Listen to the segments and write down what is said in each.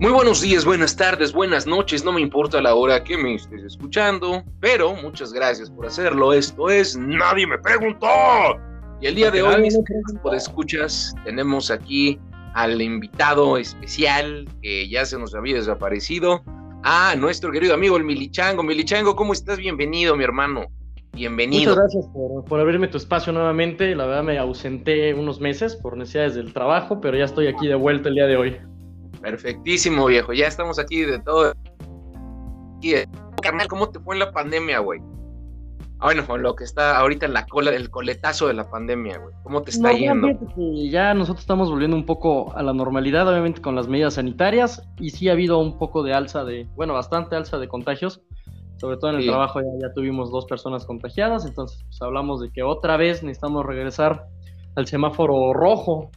Muy buenos días, buenas tardes, buenas noches, no me importa la hora que me estés escuchando, pero muchas gracias por hacerlo. Esto es Nadie me preguntó. Y el día de hoy, mis por escuchas, tenemos aquí al invitado especial que ya se nos había desaparecido, a nuestro querido amigo el Milichango. Milichango, ¿cómo estás? Bienvenido, mi hermano. Bienvenido. Muchas gracias por, por, abrirme tu espacio nuevamente. La verdad me ausenté unos meses por necesidades del trabajo, pero ya estoy aquí de vuelta el día de hoy. Perfectísimo, viejo. Ya estamos aquí de todo. Carnal, ¿cómo te fue en la pandemia, güey? Ah, bueno, con lo que está ahorita en la cola, el coletazo de la pandemia, güey. ¿Cómo te está yendo? ya nosotros estamos volviendo un poco a la normalidad, obviamente con las medidas sanitarias, y sí ha habido un poco de alza de, bueno, bastante alza de contagios. Sobre todo en el trabajo ya, ya, tuvimos dos personas contagiadas, entonces pues hablamos de que otra vez necesitamos regresar al semáforo rojo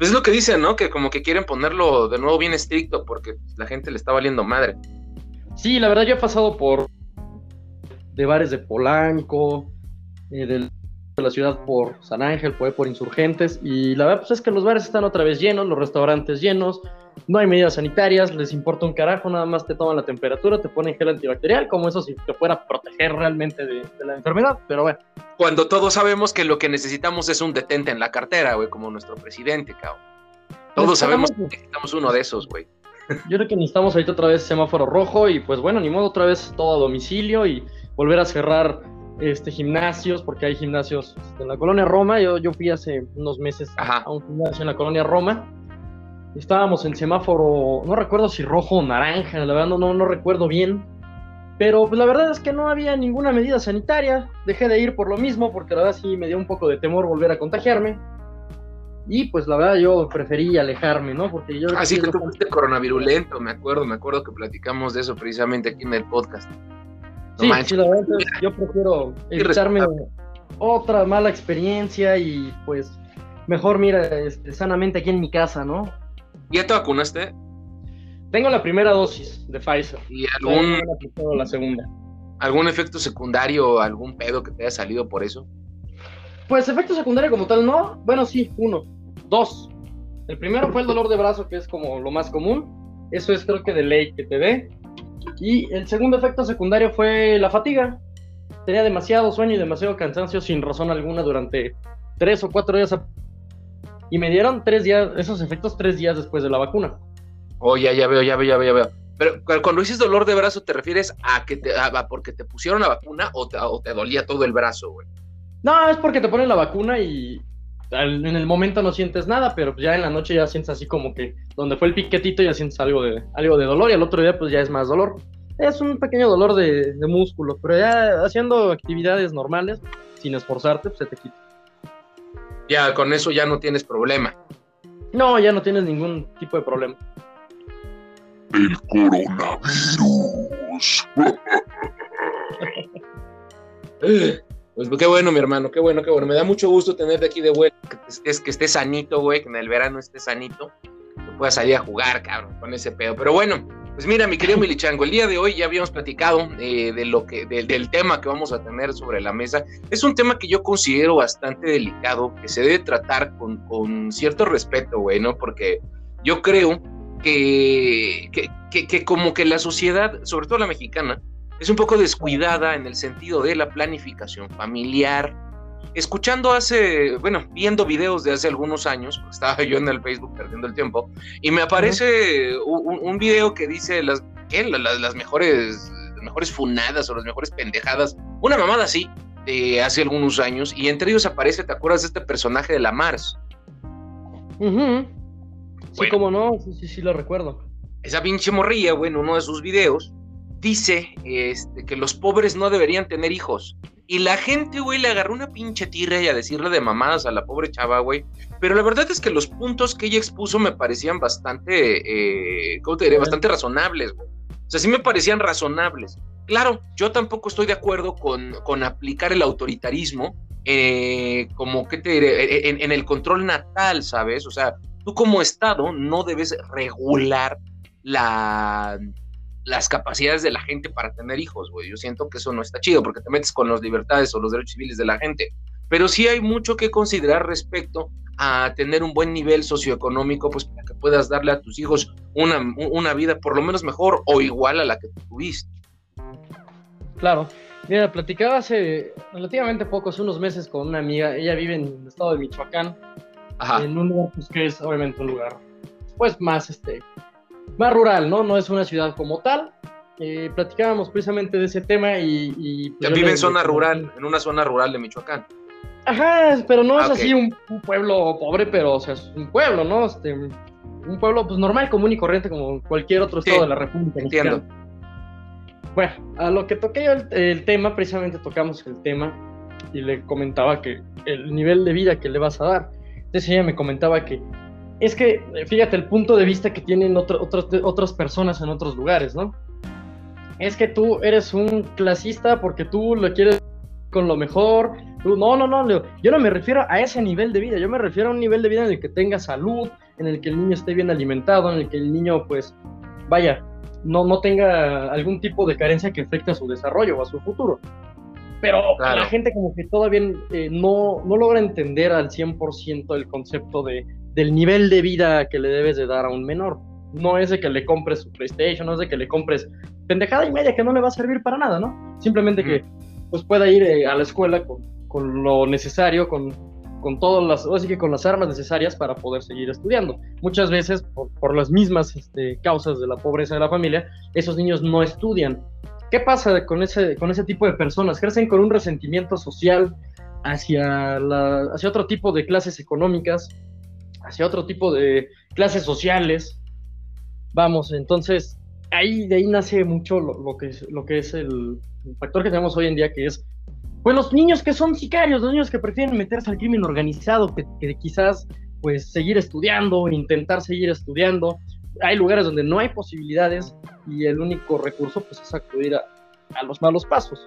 pues es lo que dicen, ¿no? Que como que quieren ponerlo de nuevo bien estricto porque la gente le está valiendo madre. Sí, la verdad yo he pasado por de bares de Polanco, eh, de la ciudad por San Ángel, por, por Insurgentes, y la verdad pues es que los bares están otra vez llenos, los restaurantes llenos, no hay medidas sanitarias, les importa un carajo, nada más te toman la temperatura, te ponen gel antibacterial, como eso si te fuera a proteger realmente de, la enfermedad, pero bueno. Cuando todos sabemos que lo que necesitamos es un detente en la cartera, güey, como nuestro presidente, cabrón. Todos sabemos que necesitamos uno de esos, güey. Yo creo que necesitamos ahorita otra vez semáforo rojo y pues bueno, ni modo otra vez todo a domicilio y volver a cerrar este gimnasios, porque hay gimnasios en la colonia Roma. Yo, yo fui hace unos meses a un gimnasio en la colonia Roma Estábamos en semáforo, no recuerdo si rojo o naranja, la verdad no, no, recuerdo bien. Pero pues, la verdad es que no había ninguna medida sanitaria. Dejé de ir por lo mismo, porque la verdad sí me dio un poco de temor volver a contagiarme. Y pues la verdad yo preferí alejarme, ¿no? Porque yo... Así ah, que tú fuiste coronavirulento, me acuerdo, me acuerdo que platicamos de eso precisamente aquí en el podcast. Sí, sí, la verdad yo prefiero evitarme otra mala experiencia y pues mejor mira este, sanamente aquí en mi casa, ¿no? ¿Ya te vacunaste? Tengo la primera dosis de Pfizer. ¿Y algún, la segunda. algún efecto secundario, algún pedo que te haya salido por eso? Pues efecto secundario como tal, no. Bueno, sí, uno. Dos. El primero fue el dolor de brazo, que es como lo más común. Eso es creo que de ley que te dé. Y el segundo efecto secundario fue la fatiga. Tenía demasiado sueño y demasiado cansancio sin razón alguna durante tres o cuatro días y me dieron tres días, esos efectos tres días después de la vacuna. Oh, ya, ya veo, ya veo, ya veo, ya veo. Pero cuando dices dolor de brazo, ¿te refieres a que te, a, porque te pusieron la vacuna o te, o te dolía todo el brazo, güey? No, es porque te ponen la vacuna y en el momento no sientes nada, pero ya en la noche ya sientes así como que donde fue el piquetito ya sientes algo de, algo de dolor y al otro día pues ya es más dolor. Es un pequeño dolor de, de músculo, pero ya haciendo actividades normales, sin esforzarte, pues se te quita ya con eso ya no tienes problema. No, ya no tienes ningún tipo de problema. El coronavirus. pues qué bueno, mi hermano, qué bueno, qué bueno. Me da mucho gusto tenerte aquí de vuelta, que estés, que estés sanito, güey, que en el verano estés sanito, que puedas salir a jugar, cabrón, con ese pedo. Pero bueno, pues mira, mi querido Milichango, el día de hoy ya habíamos platicado eh, de lo que, del tema que vamos a tener sobre la mesa. Es un tema que yo considero bastante delicado, que se debe tratar con, con cierto respeto, güey, ¿no? Porque yo creo que, que, que, como que la sociedad, sobre todo la mexicana, es un poco descuidada en el sentido de la planificación familiar, escuchando hace, bueno, viendo videos de hace algunos años, estaba yo en el Facebook perdiendo el tiempo, y me aparece un, video que dice las, Las, mejores, mejores funadas o las mejores pendejadas, una mamada así, de hace algunos años, y entre ellos aparece, ¿te acuerdas de este personaje de la Mars? Sí, como no, sí, sí, sí lo recuerdo. Esa pinche morrilla, bueno, uno de sus videos, dice este, que los pobres no deberían tener hijos. Y la gente, güey, le agarró una pinche tierra y a decirle de mamadas a la pobre chava, güey. Pero la verdad es que los puntos que ella expuso me parecían bastante, eh, ¿cómo te diré? Bastante razonables, güey. O sea, sí me parecían razonables. Claro, yo tampoco estoy de acuerdo con, con aplicar el autoritarismo eh, como, ¿qué te diré? E, e, en, en el control natal, ¿sabes? O sea, tú como Estado no debes regular la las capacidades de la gente para tener hijos, güey. Yo siento que eso no está chido porque te metes con las libertades o los derechos civiles de la gente. Pero sí hay mucho que considerar respecto a tener un buen nivel socioeconómico, pues para que puedas darle a tus hijos una, una vida por lo menos mejor o igual a la que tuviste. Claro. Mira, platicaba hace relativamente poco, hace unos meses con una amiga, ella vive en el estado de Michoacán, en un lugar pues, que es obviamente un lugar pues más este más rural, ¿no? No es una ciudad como tal. Eh, platicábamos precisamente de ese tema y... y pues, vive en zona rural, en una zona rural de Michoacán. Ajá, pero no es ah, así un, pueblo pobre, pero o sea, es un pueblo, ¿no? Este, un pueblo pues normal, común y corriente como cualquier otro estado de la República. Entiendo. Bueno, a lo que toqué yo el, tema, precisamente tocamos el tema y le comentaba que el nivel de vida que le vas a dar. Entonces ella me comentaba que es que, fíjate, el punto de vista que tienen otras personas en otros lugares, ¿no? Es que tú eres un clasista porque tú lo quieres con lo mejor. no, no, no, yo no me refiero a ese nivel de vida, yo me refiero a un nivel de vida en el que tenga salud, en el que el niño esté bien alimentado, en el que el niño, pues, vaya, no, no tenga algún tipo de carencia que afecte a su desarrollo o a su futuro. Pero la gente como que todavía eh, no, no logra entender al 100% el concepto de, del nivel de vida que le debes de dar a un menor. No es de que le compres su PlayStation, no es de que le compres pendejada y media que no le va a servir para nada, ¿no? Simplemente que pues pueda ir eh, a la escuela con, con lo necesario, con, con todas las, así que con las armas necesarias para poder seguir estudiando. Muchas veces, por, por las mismas este, causas de la pobreza de la familia, esos niños no estudian. ¿Qué pasa con ese, con ese tipo de personas? Crecen con un resentimiento social hacia, la, hacia otro tipo de clases económicas, hacia otro tipo de clases sociales. Vamos, entonces ahí de ahí nace mucho lo, que, es, lo que es el, factor que tenemos hoy en día, que es pues los niños que son sicarios, los niños que prefieren meterse al crimen organizado, que, quizás pues seguir estudiando, intentar seguir estudiando. Hay lugares donde no hay posibilidades y el único recurso pues es acudir a, a los malos pasos.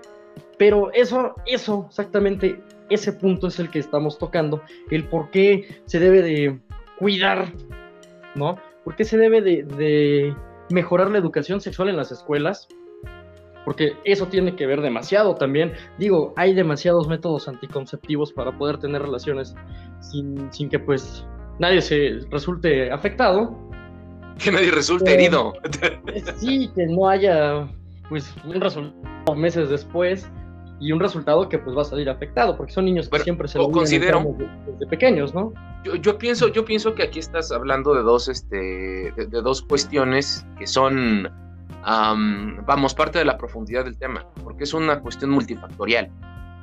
Pero eso, eso, exactamente, ese punto es el que estamos tocando, el por qué se debe de cuidar, ¿no? ¿Por qué se debe de, mejorar la educación sexual en las escuelas? Porque eso tiene que ver demasiado también. Digo, hay demasiados métodos anticonceptivos para poder tener relaciones sin, que pues nadie se resulte afectado. Que nadie resulte herido. Sí, que no haya pues un resultado meses después y un resultado que pues va a salir afectado, porque son niños que siempre se lo considero desde, pequeños, ¿no? Yo, pienso, yo pienso que aquí estás hablando de dos, este, de, dos cuestiones que son, vamos, parte de la profundidad del tema, porque es una cuestión multifactorial.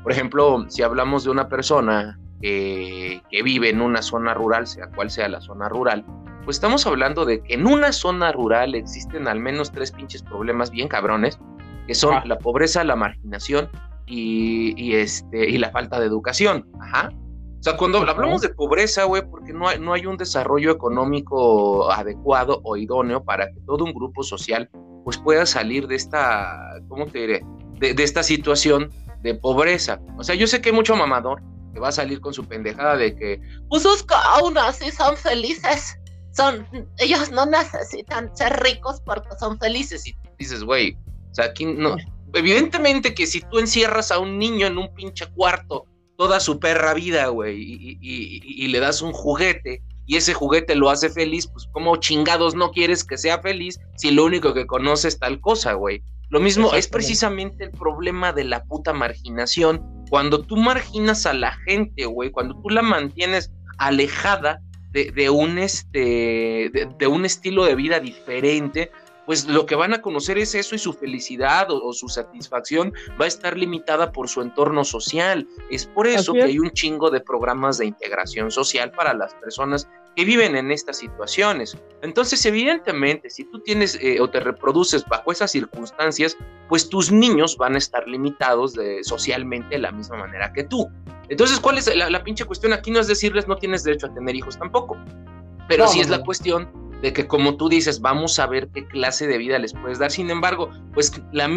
Por ejemplo, si hablamos de una persona que, que vive en una zona rural, sea cual sea la zona rural, pues estamos hablando de que en una zona rural existen al menos tres pinches problemas bien cabrones, que son ah. la pobreza, la marginación y, este, y la falta de educación. Ajá. O sea, cuando hablamos de pobreza, güey, porque no hay, no hay un desarrollo económico adecuado o idóneo para que todo un grupo social pues pueda salir de esta, ¿cómo te diré? De, de esta situación de pobreza. O sea, yo sé que hay mucho mamador que va a salir con su pendejada de que, pues sus caunas sí son felices. Son, ellos no necesitan ser ricos porque son felices. Y dices, güey, o sea, aquí no, evidentemente que si tú encierras a un niño en un pinche cuarto toda su perra vida, güey, y, le das un juguete y ese juguete lo hace feliz, pues como chingados no quieres que sea feliz si lo único que conoce es tal cosa, güey. Lo mismo es precisamente el problema de la puta marginación. Cuando tú marginas a la gente, güey, cuando tú la mantienes alejada de, un, este, de un estilo de vida diferente, pues lo que van a conocer es eso y su felicidad o, su satisfacción va a estar limitada por su entorno social. Es por eso que hay un chingo de programas de integración social para las personas que viven en estas situaciones. Entonces, evidentemente, si tú tienes eh, o te reproduces bajo esas circunstancias, pues tus niños van a estar limitados de, socialmente de la misma manera que tú. Entonces, ¿cuál es la, pinche cuestión? Aquí no es decirles no tienes derecho a tener hijos tampoco, pero sí es la cuestión de que como tú dices, vamos a ver qué clase de vida les puedes dar. Sin embargo, pues la,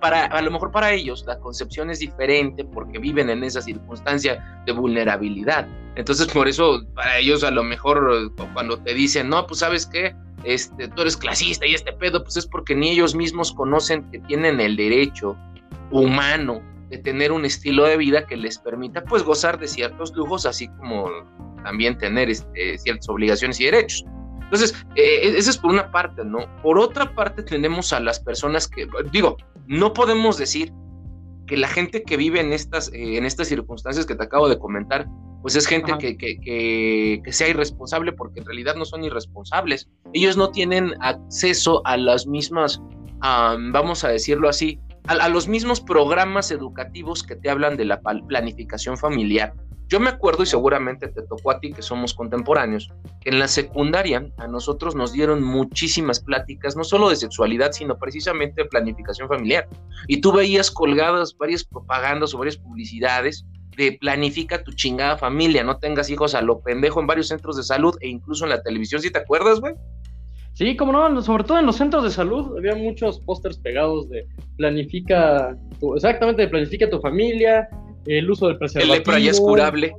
para, a lo mejor para ellos la concepción es diferente porque viven en esa circunstancia de vulnerabilidad. Entonces, por eso para ellos a lo mejor cuando te dicen, no, pues sabes qué, este, tú eres clasista y este pedo, pues es porque ni ellos mismos conocen que tienen el derecho humano de tener un estilo de vida que les permita pues gozar de ciertos lujos, así como también tener este, ciertas obligaciones y derechos. Entonces, eh, esa es por una parte, ¿no? Por otra parte, tenemos a las personas que, digo, no podemos decir que la gente que vive en estas, eh, en estas circunstancias que te acabo de comentar, pues es gente que, que, que, sea irresponsable porque en realidad no son irresponsables. Ellos no tienen acceso a las mismas, vamos a decirlo así, a, los mismos programas educativos que te hablan de la planificación familiar. Yo me acuerdo, y seguramente te tocó a ti que somos contemporáneos, que en la secundaria a nosotros nos dieron muchísimas pláticas, no solo de sexualidad, sino precisamente de planificación familiar. Y tú veías colgadas varias propagandas o varias publicidades de planifica tu chingada familia, no tengas hijos a lo pendejo en varios centros de salud e incluso en la televisión, ¿sí te acuerdas, güey? Sí, como no, sobre todo en los centros de salud había muchos pósters pegados de planifica, tu, exactamente, de planifica tu familia, el uso del preservativo. El lepra ya es curable.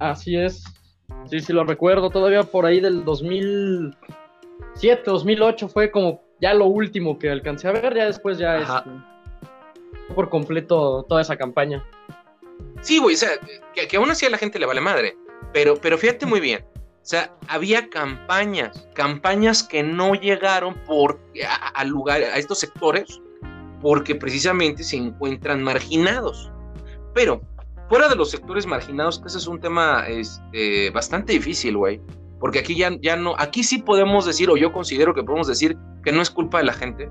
Así es. Sí, sí, lo recuerdo. Todavía por ahí del 2007, 2008 fue como ya lo último que alcancé a ver. Ya después ya es por completo toda esa campaña. Sí, güey, o sea, que, aún así a la gente le vale madre. Pero, pero fíjate muy bien. O sea, había campañas, campañas que no llegaron por, a, lugar, a estos sectores porque precisamente se encuentran marginados. Pero fuera de los sectores marginados, que ese es un tema este, bastante difícil, güey. Porque aquí ya, ya no, aquí sí podemos decir, o yo considero que podemos decir que no es culpa de la gente,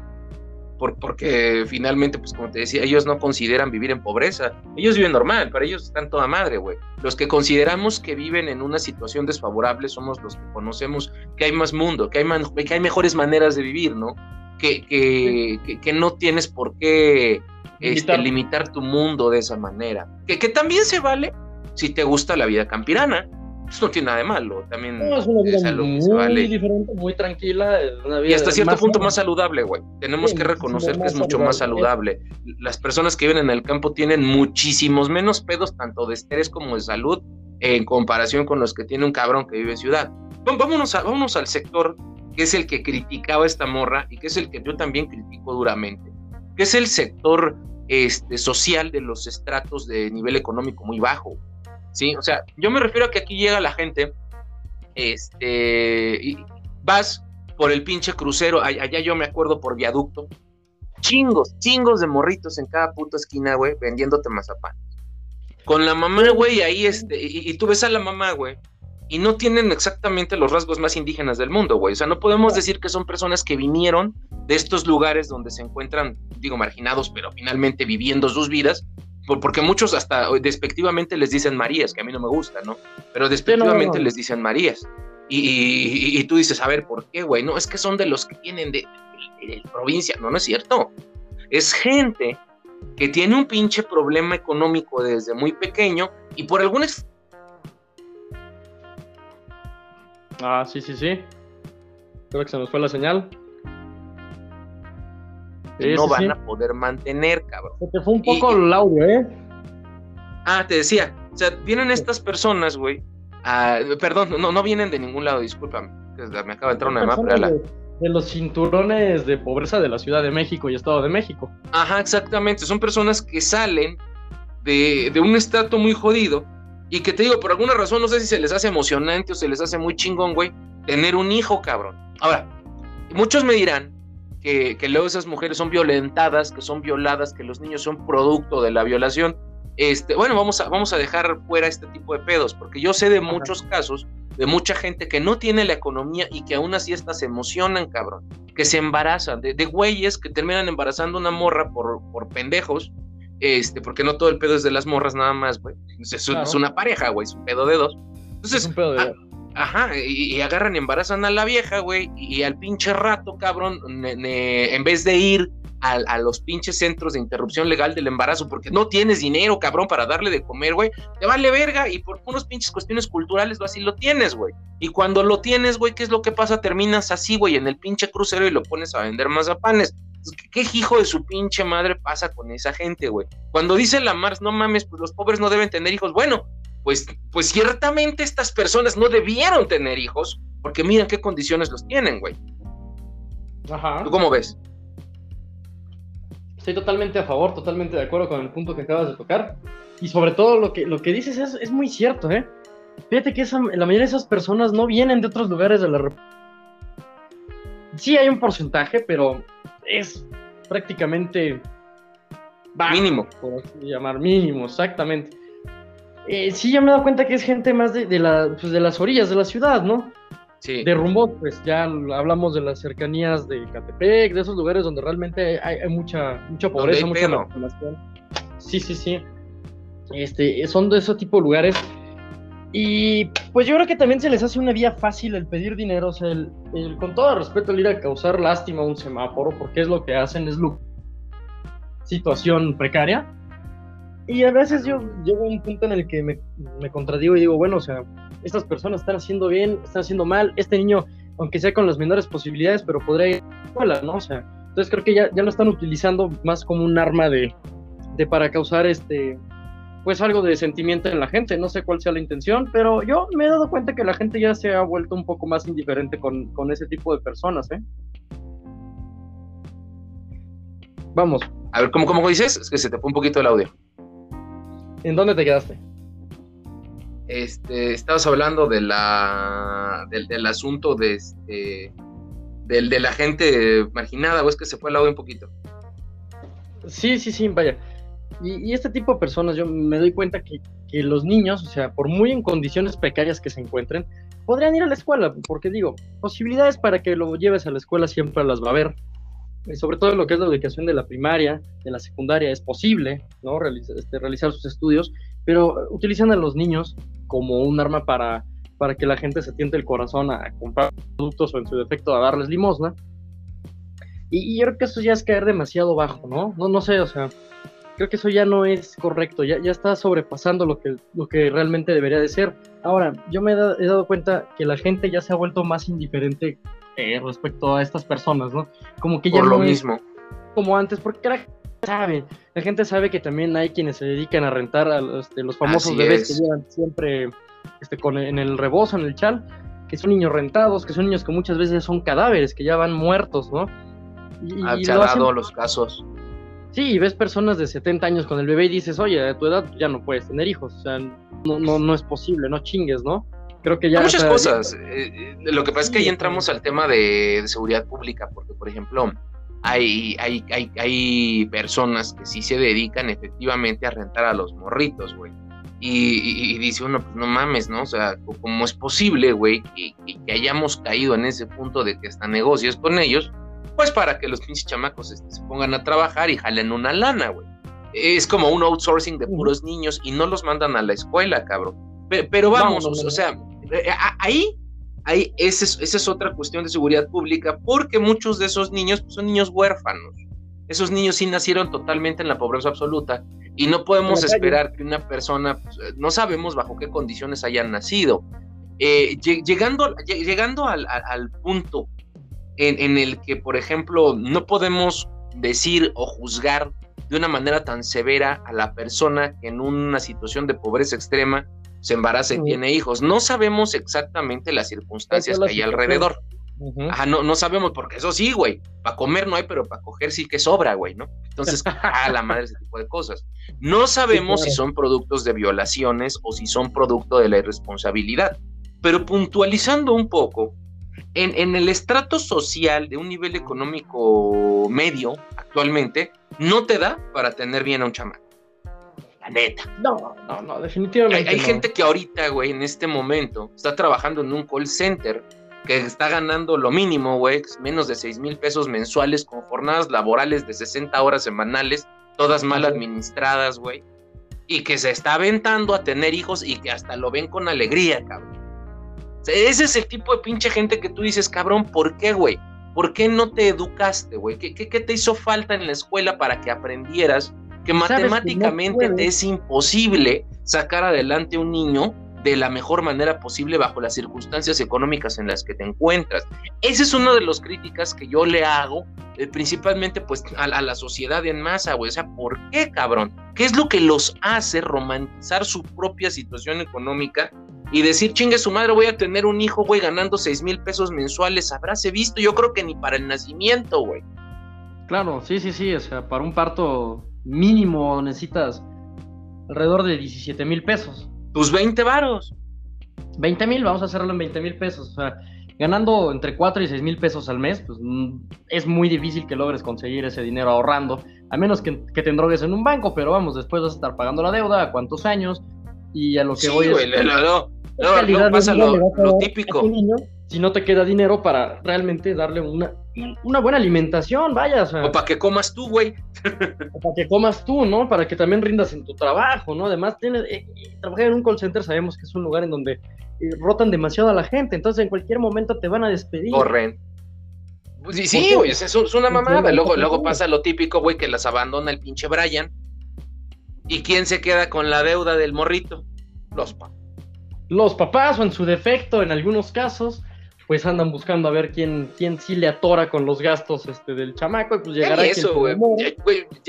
por, porque finalmente, pues como te decía, ellos no consideran vivir en pobreza, ellos viven normal, para ellos están toda madre, güey. Los que consideramos que viven en una situación desfavorable somos los que conocemos que hay más mundo, que hay, que hay mejores maneras de vivir, ¿no? Que, que, que no tienes por qué este, limitar tu mundo de esa manera. Que, que también se vale si te gusta la vida campirana. Eso no tiene nada de malo. También es una vida muy, diferente, muy tranquila. y hasta cierto punto más saludable, güey. Tenemos que reconocer que es mucho más saludable. Las personas que viven en el campo tienen muchísimos menos pedos, tanto de estrés como de salud, en comparación con los que tiene un cabrón que vive en ciudad. Vámonos, a, vámonos al sector que es el que criticaba esta morra y que es el que yo también critico duramente, que es el sector este, social de los estratos de nivel económico muy bajo. ¿Sí? O sea, yo me refiero a que aquí llega la gente, este, y vas por el pinche crucero, allá yo me acuerdo por viaducto, chingos, chingos de morritos en cada puta esquina, güey, vendiéndote mazapán. Con la mamá, güey, ahí, este, y, y, tú ves a la mamá, güey, y no tienen exactamente los rasgos más indígenas del mundo, güey. O sea, no podemos decir que son personas que vinieron de estos lugares donde se encuentran, digo, marginados, pero finalmente viviendo sus vidas, porque muchos hasta despectivamente les dicen Marías, que a mí no me gusta, ¿no? Pero despectivamente les dicen Marías. Y, tú dices, a ver, ¿por qué, güey? No, es que son de los que vienen de, de provincia, no, no es cierto. Es gente que tiene un pinche problema económico desde muy pequeño y por alguna Ah, sí, sí, sí. Creo que se nos fue la señal. No van a poder mantener, cabrón. Se te fue un poco el audio, ¿eh? Ah, te decía. O sea, vienen estas personas, güey. perdón, no, no vienen de ningún lado, discúlpame. Me acaba de entrar una llamada. De, de los cinturones de pobreza de la Ciudad de México y Estado de México. Ajá, exactamente. Son personas que salen de, de un estrato muy jodido y que te digo, por alguna razón, no sé si se les hace emocionante o se les hace muy chingón, güey, tener un hijo, cabrón. Ahora, muchos me dirán que, que luego esas mujeres son violentadas, que son violadas, que los niños son producto de la violación. Este, bueno, vamos a, vamos a dejar fuera este tipo de pedos, porque yo sé de muchos casos de mucha gente que no tiene la economía y que aún así estas se emocionan, cabrón, que se embarazan, de, de güeyes que terminan embarazando una morra por, por pendejos, este, porque no todo el pedo es de las morras nada más, güey. Es, una pareja, güey, es un pedo de dos. Entonces, un pedo de dos. Ajá, y, agarran y embarazan a la vieja, güey, y, al pinche rato, cabrón, en vez de ir a, los pinches centros de interrupción legal del embarazo, porque no tienes dinero, cabrón, para darle de comer, güey, te vale verga, y por unos pinches cuestiones culturales, así lo tienes, güey. Y cuando lo tienes, güey, ¿qué es lo que pasa? Terminas así, güey, en el pinche crucero y lo pones a vender mazapanes. ¿Qué hijo de su pinche madre pasa con esa gente, güey? Cuando dice la Mars, no mames, pues los pobres no deben tener hijos. Bueno, pues, pues ciertamente estas personas no debieron tener hijos, porque miren qué condiciones los tienen, güey. Ajá. ¿Tú cómo ves? Estoy totalmente a favor, totalmente de acuerdo con el punto que acabas de tocar. Y sobre todo lo que, lo que dices es, es muy cierto, ¿eh? fíjate que esa, la mayoría de esas personas no vienen de otros lugares de la República. Sí hay un porcentaje, pero es prácticamente mínimo. Por llamar mínimo, exactamente. Eh, sí, ya me he dado cuenta que es gente más de, de, la, pues de las orillas de la ciudad, ¿no? Sí. De rumbo, pues ya hablamos de las cercanías de Catepec, de esos lugares donde realmente hay, hay mucha, mucha pobreza, mucha marginación. Sí, sí, sí. Este, son de ese tipo de lugares. Y pues yo creo que también se les hace una vía fácil el pedir dinero, o sea, el, el, con todo respeto, el ir a causar lástima a un semáforo, porque es lo que hacen, es lo situación precaria. Y a veces yo llego a un punto en el que me, me, contradigo y digo, bueno, o sea, estas personas están haciendo bien, están haciendo mal, este niño, aunque sea con las menores posibilidades, pero podría ir a la escuela, ¿no? O sea, entonces creo que ya, ya lo están utilizando más como un arma de, de para causar este, pues algo de sentimiento en la gente, no sé cuál sea la intención, pero yo me he dado cuenta que la gente ya se ha vuelto un poco más indiferente con, con ese tipo de personas, ¿eh? Vamos. A ver, ¿cómo, ¿cómo dices? Es que se te fue un poquito el audio. ¿En dónde te quedaste? Este, estabas hablando de la, del, del asunto de, este, del, de la gente marginada, o es que se fue el audio un poquito. Sí, sí, sí, vaya. Y, y, este tipo de personas, yo me doy cuenta que, que, los niños, o sea, por muy en condiciones precarias que se encuentren, podrían ir a la escuela, porque digo, posibilidades para que lo lleves a la escuela siempre las va a haber. Y sobre todo lo que es la educación de la primaria, de la secundaria, es posible, ¿no? Realizar, este, realizar sus estudios, pero utilizan a los niños como un arma para, para que la gente se tiente el corazón a comprar productos o en su defecto a darles limosna. Y, y yo creo que eso ya es caer demasiado bajo, ¿no? No, no sé, o sea, creo que eso ya no es correcto, ya, ya está sobrepasando lo que, lo que realmente debería de ser. Ahora, yo me he, da, he dado cuenta que la gente ya se ha vuelto más indiferente eh, respecto a estas personas, ¿no? Como que ya Por no lo es mismo. como antes, porque la gente sabe, la gente sabe que también hay quienes se dedican a rentar a los, este, los famosos Así bebés es. que llevan siempre este, con, en el rebozo, en el chal, que son niños rentados, que son niños que muchas veces son cadáveres, que ya van muertos, ¿no? Y, Ah, y se ha hacen los casos. Sí, y ves personas de 70 años con el bebé y dices, oye, a tu edad ya no puedes tener hijos, o sea, no, no, no es posible, no chingues, ¿no? Creo que ya... Hay muchas cosas. Eh, eh, lo que pasa es que ahí entramos al tema de, de seguridad pública, porque, por ejemplo, hay, hay, hay, hay personas que sí se dedican efectivamente a rentar a los morritos, güey. Y, y, y dice uno, pues no mames, ¿no? O sea, ¿cómo es posible, güey, que, que, que hayamos caído en ese punto de que hasta negocios con ellos? Pues para que los pinches chamacos este, se pongan a trabajar y jalen una lana, güey. Es como un outsourcing de puros niños y no los mandan a la escuela, cabrón. Pero, pero vamos, No, no, no, o sea, ahí, ahí esa es, esa es otra cuestión de seguridad pública, porque muchos de esos niños pues, son niños huérfanos. Esos niños sí nacieron totalmente en la pobreza absoluta y no podemos esperar que una persona, pues, eh, no sabemos bajo qué condiciones hayan nacido. Eh, lle- llegando lle- llegando al, al- al punto en, en el que, por ejemplo, no podemos decir o juzgar de una manera tan severa a la persona que en una situación de pobreza extrema se embaraza y tiene hijos. No sabemos exactamente las circunstancias que hay alrededor. Ajá, no, no sabemos, porque eso sí, güey. Para comer no hay, pero para coger sí que sobra, güey, ¿no? Entonces, a la madre ese tipo de cosas. No sabemos Sí, claro. si son productos de violaciones o si son producto de la irresponsabilidad. Pero puntualizando un poco, en, en el estrato social de un nivel económico medio actualmente, no te da para tener bien a un chamaco. Neta. No, no, no, definitivamente hay no. gente que ahorita, güey, en este momento, está trabajando en un call center que está ganando lo mínimo, güey, menos de 6 mil pesos mensuales con jornadas laborales de 60 horas semanales, todas mal administradas, güey, y que se está aventando a tener hijos y que hasta lo ven con alegría, cabrón. O sea, ese es el tipo de pinche gente que tú dices, cabrón, ¿por qué, güey? ¿Por qué no te educaste, güey? ¿Qué, qué, qué te hizo falta en la escuela para que aprendieras que que no matemáticamente te puedes. es imposible sacar adelante un niño de la mejor manera posible bajo las circunstancias económicas en las que te encuentras. Esa es una de las críticas que yo le hago, eh, principalmente pues a, a la sociedad en masa, güey. O sea, ¿por qué, cabrón? ¿Qué es lo que los hace romantizar su propia situación económica y decir, chingue su madre, voy a tener un hijo, güey, ganando 6 mil pesos mensuales? Habráse visto, yo creo que ni para el nacimiento, güey. Claro, sí, sí, sí, o sea, para un parto mínimo necesitas alrededor de 17 mil pesos. Tus 20 varos. 20 mil, vamos a hacerlo en 20 mil pesos. O sea, ganando entre 4 y 6 mil pesos al mes, pues mm, es muy difícil que logres conseguir ese dinero ahorrando, a menos que, que te endrogues en un banco, pero vamos, después vas a estar pagando la deuda, a cuántos años, y a lo que Sí, voy güey, es... no, no, no, no, pasa lo, lo típico. niño si no te queda dinero para realmente darle una, una buena alimentación, vaya, o sea, O para que comas tú, güey. o para que comas tú, ¿no? Para que también rindas en tu trabajo, ¿no? Además, tiene, eh, eh, trabajar en un call center sabemos que es un lugar en donde eh, rotan demasiado a la gente, entonces en cualquier momento te van a despedir. Corren. Pues sí, ¿Por sí, güey, es, es una mamada. Luego, luego pasa lo típico, güey, que las abandona el pinche Brian. ¿Y quién se queda con la deuda del morrito? Los papás. Los papás, o en su defecto, en algunos casos, pues andan buscando a ver quién, quién sí le atora con los gastos este, del chamaco, y pues Ya llegará ni eso, güey. Ya,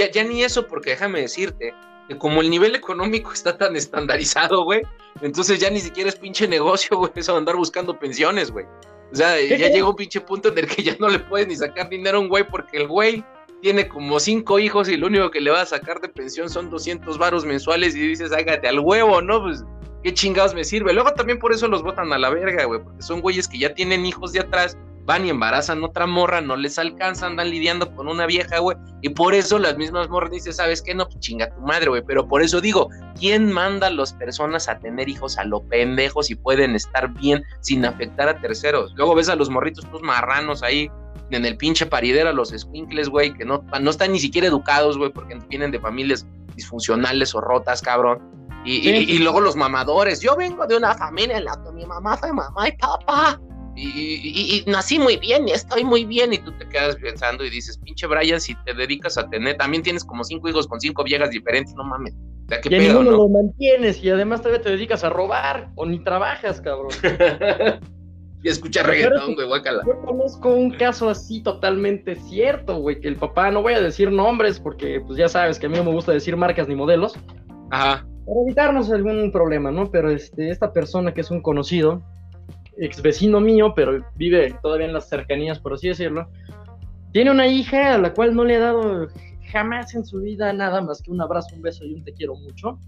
ya- ya ni eso, porque déjame decirte que como el nivel económico está tan estandarizado, güey, entonces ya ni siquiera es pinche negocio, güey, eso de andar buscando pensiones, güey. O sea, ya qué? llega un pinche punto en el que ya no le puedes ni sacar dinero a un güey porque el güey tiene como cinco hijos y lo único que le va a sacar de pensión son 200 varos mensuales y dices, hágate al huevo, ¿no? Pues, ¿qué chingados me sirve? Luego también por eso los botan a la verga, güey, porque son güeyes que ya tienen hijos de atrás, van y embarazan otra morra, no les alcanza, andan lidiando con una vieja, güey, y por eso las mismas morras dicen, ¿sabes qué? No, pues chinga tu madre, güey, pero por eso digo, ¿quién manda a las personas a tener hijos a lo pendejos y pueden estar bien sin afectar a terceros? Luego ves a los morritos, pues marranos ahí, en el pinche paridero, a los squinkles, güey, que no, no están ni siquiera educados, güey, porque vienen de familias disfuncionales o rotas, cabrón. Y, Sí. y- y luego los mamadores. Yo vengo de una familia en la que mi mamá fue mamá y papá. Y, nací muy bien y estoy muy bien. Y tú te quedas pensando y dices, pinche Brian, si te dedicas a tener, también tienes como cinco hijos con cinco viejas diferentes, no mames. O sea, qué Y a pedo, ninguno ¿no? lo mantienes y además todavía te dedicas a robar o ni trabajas, cabrón. y escucha reggaetón, güey, guácala. Yo conozco un caso así totalmente cierto, güey, que el papá, no voy a decir nombres porque pues ya sabes que a mí no me gusta decir marcas ni modelos, Ajá. Para evitarnos algún problema, ¿no? Pero este, esta persona que es un conocido, ex vecino mío, pero vive todavía en las cercanías, por así decirlo, tiene una hija a la cual no le ha dado jamás en su vida nada más que un abrazo, un beso y un te quiero mucho.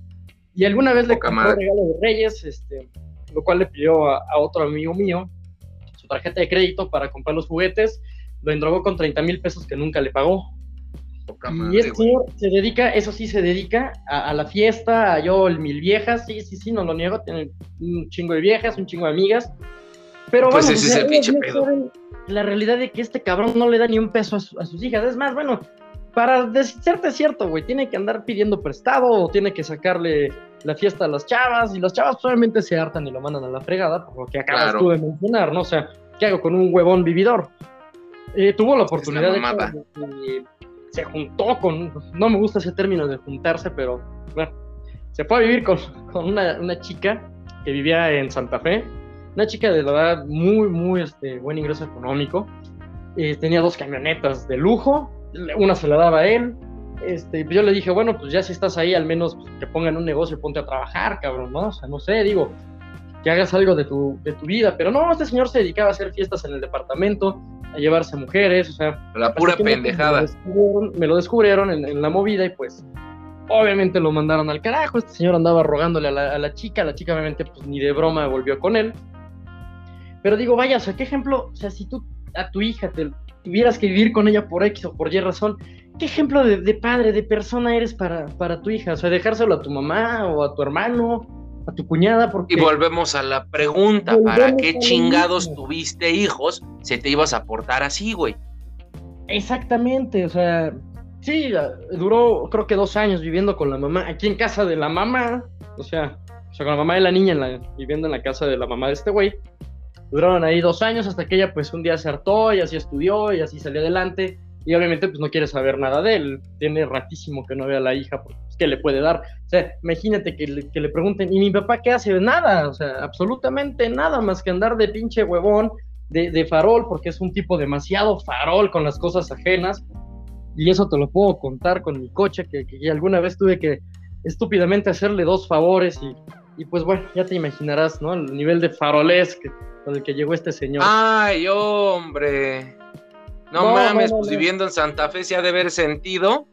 Y alguna vez le compró madre. regalo de Reyes, este, lo cual le pidió a, a otro amigo mío su tarjeta de crédito para comprar los juguetes, lo endrogó con 30 mil pesos que nunca le pagó. Poca Y este señor se dedica, eso sí, se dedica a, a la fiesta, a yo, el mil viejas, sí, sí, sí, no lo niego, tiene un chingo de viejas, un chingo de amigas. Pero Pues vamos, ese es el pinche pedo. La realidad de que este cabrón no le da ni un peso a, su- a sus hijas. Es más, bueno, para decirte cierto, güey, tiene que andar pidiendo prestado o tiene que sacarle la fiesta a las chavas y las chavas probablemente se hartan y lo mandan a la fregada, por lo que acabas Claro. tú de mencionar, ¿no? O sea, ¿qué hago con un huevón vividor? Eh, tuvo la oportunidad de. Se juntó con, no me gusta ese término de juntarse, pero bueno, se fue a vivir con, con una, una chica que vivía en Santa Fe, una chica de la verdad muy, muy este, buen ingreso económico, eh, tenía dos camionetas de lujo, una se la daba a él, este, yo le dije, bueno, pues ya si estás ahí, al menos pues, que pongan un negocio, ponte a trabajar, cabrón, ¿no? O sea, no sé, digo, que hagas algo de tu, de tu vida, pero no, este señor se dedicaba a hacer fiestas en el departamento, a llevarse mujeres, o sea, La pura pendejada. Me lo descubrieron, me lo descubrieron en, en la movida y pues obviamente lo mandaron al carajo. Este señor andaba rogándole a la, a la chica, la chica obviamente pues ni de broma volvió con él. Pero digo, vaya, o sea, ¿qué ejemplo? O sea, si tú a tu hija te tuvieras que vivir con ella por X o por Y razón, ¿qué ejemplo de, de padre, de persona eres para, para tu hija? O sea, dejárselo a tu mamá o a tu hermano, a tu cuñada, porque... Y volvemos a la pregunta, ¿para qué chingados mismo. tuviste hijos si te ibas a portar así, güey? Exactamente, o sea, sí, duró creo que dos años viviendo con la mamá, aquí en casa de la mamá, o sea, o sea con la mamá de la niña en la- viviendo en la casa de la mamá de este güey. Duraron ahí dos años hasta que ella pues un día se hartó y así estudió y así salió adelante y obviamente pues no quiere saber nada de él, tiene ratísimo que no vea a la hija porque pues, ¿qué le puede dar? O sea, imagínate que le, que le pregunten, ¿y mi papá qué hace? Nada, o sea, absolutamente nada más que andar de pinche huevón, de, de farol, porque es un tipo demasiado farol con las cosas ajenas. Y eso te lo puedo contar con mi coche, que, que alguna vez tuve que estúpidamente hacerle dos favores y, y pues bueno, ya te imaginarás, ¿no? El nivel de farolés que, con el que llegó este señor. Ay, hombre. No, No, mames, no, no, pues viviendo en Santa Fe se ha de haber sentido.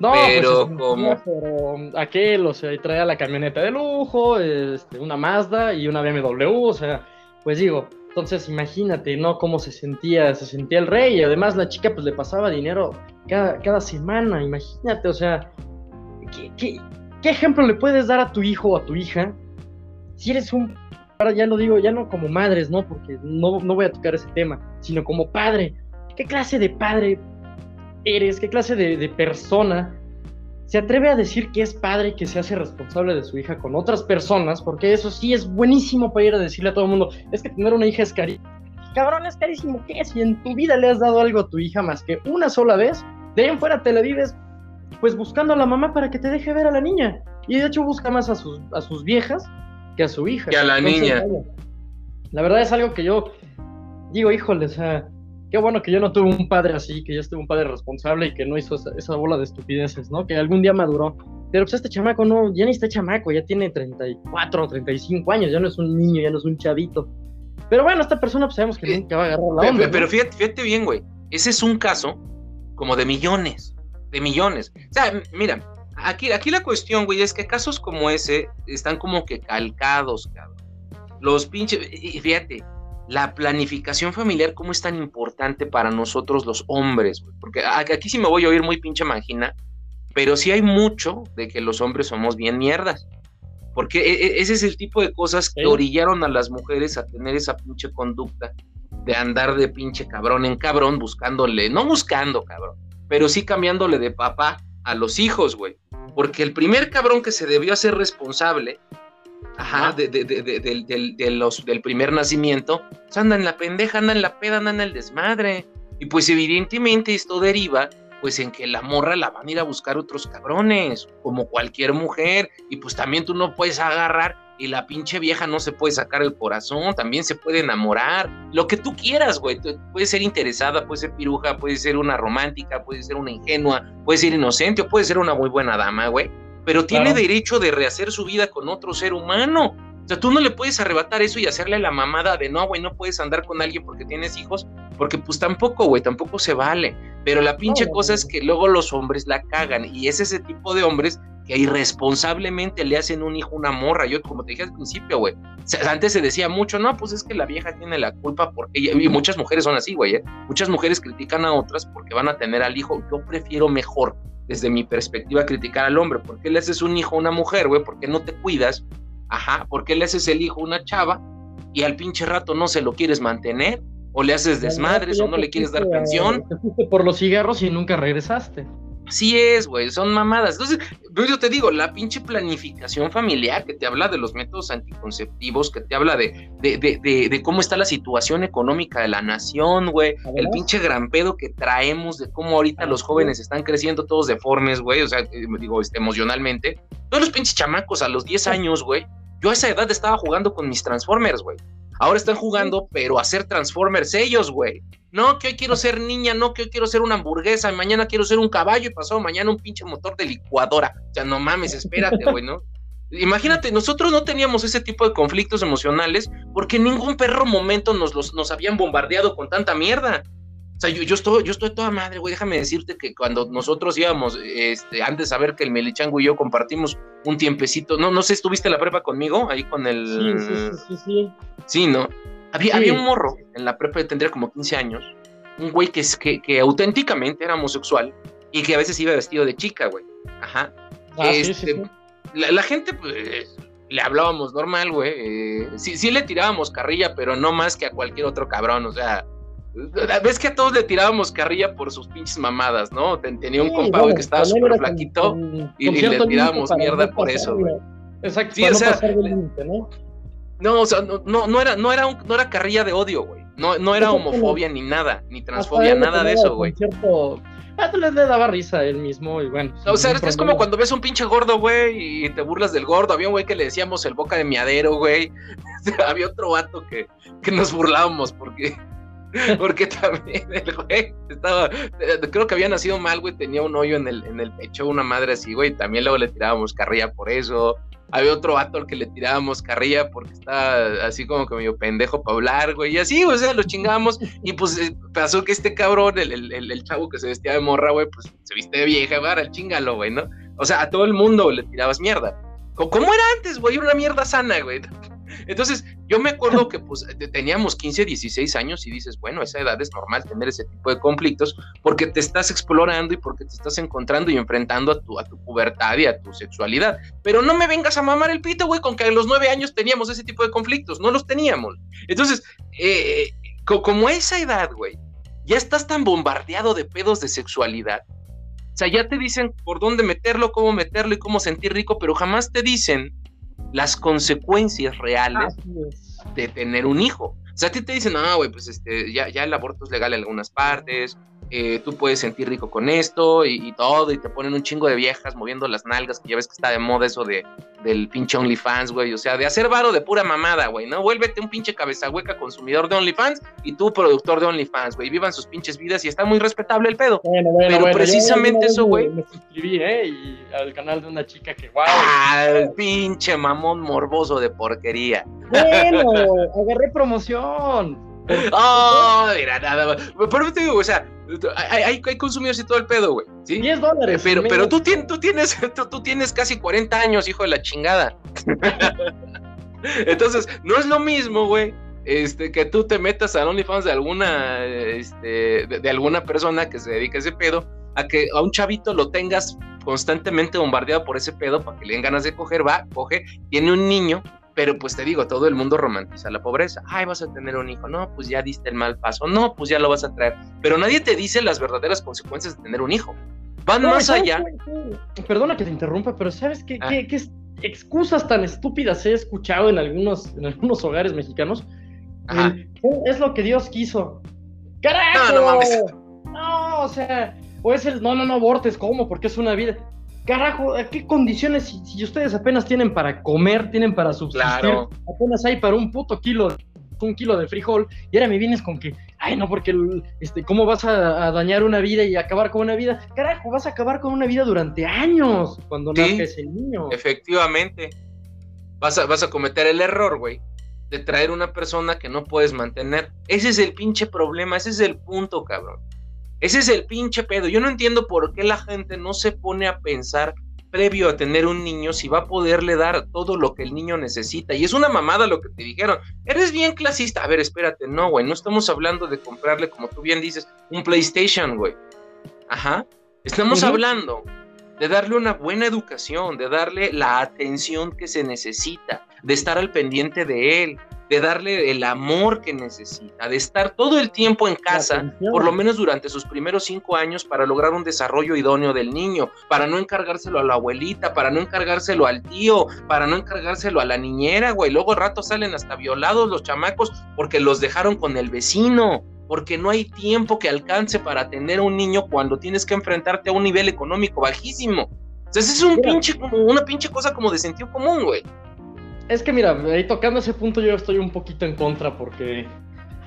No, pero pues, como... pero aquel, o sea, traía la camioneta de lujo, este, una Mazda y una BMW, o sea, pues digo, entonces imagínate, ¿no? Cómo se sentía, se sentía el rey, y además la chica pues le pasaba dinero cada, cada semana, imagínate, o sea, ¿qué, qué, qué ejemplo le puedes dar a tu hijo o a tu hija si eres un, ahora ya lo digo, ya no como madres, ¿no? Porque no, no voy a tocar ese tema, sino como padre, ¿qué clase de padre eres? ¿Qué clase de, de persona se atreve a decir que es padre y que se hace responsable de su hija con otras personas, porque eso sí es buenísimo para ir a decirle a todo el mundo, es que tener una hija es carísimo. Cabrón, es carísimo. ¿Qué? Si en tu vida le has dado algo a tu hija más que una sola vez, de ahí en fuera te la vives pues buscando a la mamá para que te deje ver a la niña. Y de hecho busca más a sus, a sus viejas que a su hija. Que a la Entonces, niña. La verdad es algo que yo digo, híjole, o sea, qué bueno que yo no tuve un padre así, que yo estuve un padre responsable y que no hizo esa, esa bola de estupideces, ¿no? Que algún día maduró. Pero pues este chamaco no, ya ni está chamaco, ya tiene 34 o 35 años, ya no es un niño, ya no es un chavito. Pero bueno, esta persona pues sabemos que Eh, nunca va a agarrar la onda. pe- Pero, fíjate, fíjate bien, güey. Ese es un caso como de millones. De millones. O sea, mira, aquí, aquí la cuestión, güey, es que casos como ese están como que calcados, cabrón. Los pinches. Y fíjate, la planificación familiar, cómo es tan importante para nosotros los hombres. Porque aquí sí me voy a oír muy pinche máquina, pero sí hay mucho de que los hombres somos bien mierdas. Porque e- e- ese es el tipo de cosas que Sí. orillaron a las mujeres a tener esa pinche conducta de andar de pinche cabrón en cabrón buscándole, no buscando cabrón, pero sí cambiándole de papá a los hijos, güey. Porque el primer cabrón que se debió hacer responsable, ajá, de, de- de- de- los, del primer nacimiento, pues anda en la pendeja, anda en la peda, anda en el desmadre. Y pues evidentemente esto deriva pues en que la morra la van a ir a buscar otros cabrones, como cualquier mujer, y pues también tú no puedes agarrar y la pinche vieja no se puede sacar el corazón, también se puede enamorar, lo que tú quieras, güey, puede ser interesada, puede ser piruja, puede ser una romántica, puede ser una ingenua, puede ser inocente o puede ser una muy buena dama, güey, pero tiene Claro. derecho de rehacer su vida con otro ser humano. O sea, tú no le puedes arrebatar eso y hacerle la mamada de no, güey, no puedes andar con alguien porque tienes hijos, porque pues tampoco, güey, tampoco se vale. Pero la pinche No, cosa es que luego los hombres la cagan y es ese tipo de hombres que irresponsablemente le hacen un hijo una morra. Yo, como te dije al principio, güey, antes se decía mucho, no, pues es que la vieja tiene la culpa porque ella, y muchas mujeres son así, güey, ¿eh? muchas mujeres critican a otras porque van a tener al hijo. Yo prefiero mejor, desde mi perspectiva, criticar al hombre. ¿Por qué le haces un hijo a una mujer, güey? ¿Por qué no te cuidas? Ajá, ¿por qué le haces el hijo a una chava y al pinche rato no se lo quieres mantener? ¿O le haces desmadres o no le quieres dar pensión? Te fuiste por los cigarros y nunca regresaste. Así es, güey, son mamadas. Entonces, yo te digo, la pinche planificación familiar que te habla de los métodos anticonceptivos, que te habla de, de, de, de, de cómo está la situación económica de la nación, güey, el pinche gran pedo que traemos de cómo ahorita los jóvenes están creciendo todos deformes, güey, o sea, eh, digo, este, emocionalmente. Todos los pinches chamacos a los 10 años, güey, yo a esa edad estaba jugando con mis Transformers, güey. Ahora están jugando, pero a ser Transformers ellos, güey. No, que hoy quiero ser niña, no, que hoy quiero ser una hamburguesa, mañana quiero ser un caballo y pasado mañana un pinche motor de licuadora. O sea, no mames, espérate, güey, ¿no? Imagínate, nosotros no teníamos ese tipo de conflictos emocionales porque en ningún perro momento nos, los, nos habían bombardeado con tanta mierda. O sea, yo, yo, estoy, yo estoy toda madre, güey. Déjame decirte que cuando nosotros íbamos, este, antes de saber que el Melichango y yo compartimos un tiempecito, no, no sé, ¿estuviste en la prepa conmigo? Ahí con el. Sí, sí, sí, sí, sí. Sí, ¿no? Había, Sí. había un morro en la prepa, tendría como 15 años, un güey que, que, que auténticamente era homosexual y que a veces iba vestido de chica, güey. Ajá. Ah, sí, Este, sí. La, la gente, pues, le hablábamos normal, güey. eh, sí, sí le tirábamos carrilla, pero no más que a cualquier otro cabrón, o sea. Ves que a todos le tirábamos carrilla por sus pinches mamadas, ¿no? Ten- Tenía un Sí, compa, güey, que estaba súper flaquito con- y- con y le tirábamos mierda por eso, güey. Exacto, Sí, o no sea. No, o sea, no, no, no era, no, era un- no era carrilla de odio, güey. No, no era homofobia ni nada, ni transfobia, nada de eso, güey. Cierto... Ah, le, daba risa a él mismo y bueno. O sea, es, como cuando ves un pinche gordo, güey, y te burlas del gordo. Había un güey que le decíamos el boca de miadero, güey. Había otro vato que, que nos burlábamos porque, porque también el güey estaba, eh, creo que había nacido mal, güey, tenía un hoyo en el, en el pecho, una madre así, güey, también luego le tirábamos carrilla por eso. Había otro vato al que le tirábamos carrilla porque está así como que medio pendejo para hablar, güey, y así, o sea, lo chingábamos, y pues eh, pasó que este cabrón, el, chavo que se vestía de morra, güey, pues se viste de vieja, güey, al chingalo, güey, ¿no? O sea, a todo el mundo le tirabas mierda. ¿Cómo era antes, güey? Una mierda sana, güey. Entonces, yo me acuerdo que pues teníamos 15, 16 años y dices, bueno, esa edad es normal tener ese tipo de conflictos porque te estás explorando y porque te estás encontrando y enfrentando a tu, a tu pubertad y a tu sexualidad. Pero no me vengas a mamar el pito, güey, con que a los 9 años teníamos ese tipo de conflictos, no los teníamos. Entonces, eh, como a esa edad, güey, ya estás tan bombardeado de pedos de sexualidad. O sea, ya te dicen por dónde meterlo, cómo meterlo y cómo sentir rico, pero jamás te dicen las consecuencias reales de tener un hijo. O sea, a ti te dicen, no, güey, pues este, ya, ya el aborto es legal en algunas partes, eh, tú puedes sentir rico con esto y, todo, y te ponen un chingo de viejas moviendo las nalgas, que ya ves que está de moda eso de, del pinche OnlyFans, güey, o sea, de hacer varo de pura mamada, güey, ¿no? Vuélvete un pinche cabeza hueca consumidor de OnlyFans y tú productor de OnlyFans, güey, vivan sus pinches vidas y está muy respetable el pedo. Bueno, bueno, Pero precisamente eso, güey. Me suscribí, ¿eh? Y al canal de una chica que, wow. El pinche mamón morboso de porquería. Bueno, agarré promoción. Oh, mira, nada más. Pero te digo, o sea, hay, hay, hay consumidores y todo el pedo, güey. ¿sí? 10 dólares. Pero, pero tú, tienes, tú, tienes, tú, tienes casi 40 años, hijo de la chingada. Entonces, no es lo mismo, güey. Este, que tú te metas a OnlyFans de alguna, este, de, alguna persona que se dedica a ese pedo, a que a un chavito lo tengas constantemente bombardeado por ese pedo para que le den ganas de coger, va, coge, tiene un niño pero pues te digo, todo el mundo romantiza la pobreza. Ay, vas a tener un hijo. No, pues ya diste el mal paso. No, pues ya lo vas a traer. Pero nadie te dice las verdaderas consecuencias de tener un hijo. Van más allá. Perdona que te interrumpa, pero ¿sabes qué, ah. qué, excusas tan estúpidas he escuchado en algunos, en algunos hogares mexicanos? es lo que Dios quiso. ¡Carajo! No, no mames. No, o sea, o es el no, no, no abortes, ¿cómo? Porque es una vida carajo, ¿qué condiciones? Si, ustedes apenas tienen para comer, tienen para subsistir, apenas hay para un puto kilo, un kilo de frijol, y ahora me vienes con que, ay, no, porque, este, ¿cómo vas a, dañar una vida y acabar con una vida? Carajo, vas a acabar con una vida durante años cuando naces el niño. Efectivamente. Vas a, vas a cometer el error, güey, de traer una persona que no puedes mantener. Ese es el pinche problema, ese es el punto, cabrón. Ese es el pinche pedo. Yo no entiendo por qué la gente no se pone a pensar previo a tener un niño si va a poderle dar todo lo que el niño necesita. Y es una mamada lo que te dijeron. Eres bien clasista. A ver, espérate, no, güey. No estamos hablando de comprarle, como tú bien dices, un PlayStation, güey. Ajá. Estamos hablando de darle una buena educación, de darle la atención que se necesita, de estar al pendiente de él, de darle el amor que necesita, de estar todo el tiempo en casa, por lo menos durante sus primeros cinco años, para lograr un desarrollo idóneo del niño, para no encargárselo a la abuelita, para no encargárselo al tío, para no encargárselo a la niñera, güey. Luego rato salen hasta violados los chamacos porque los dejaron con el vecino porque no hay tiempo que alcance para tener un niño cuando tienes que enfrentarte a un nivel económico bajísimo. O sea, es un pinche, una pinche cosa como de sentido común, güey. Es que mira, ahí tocando ese punto yo estoy un poquito en contra porque...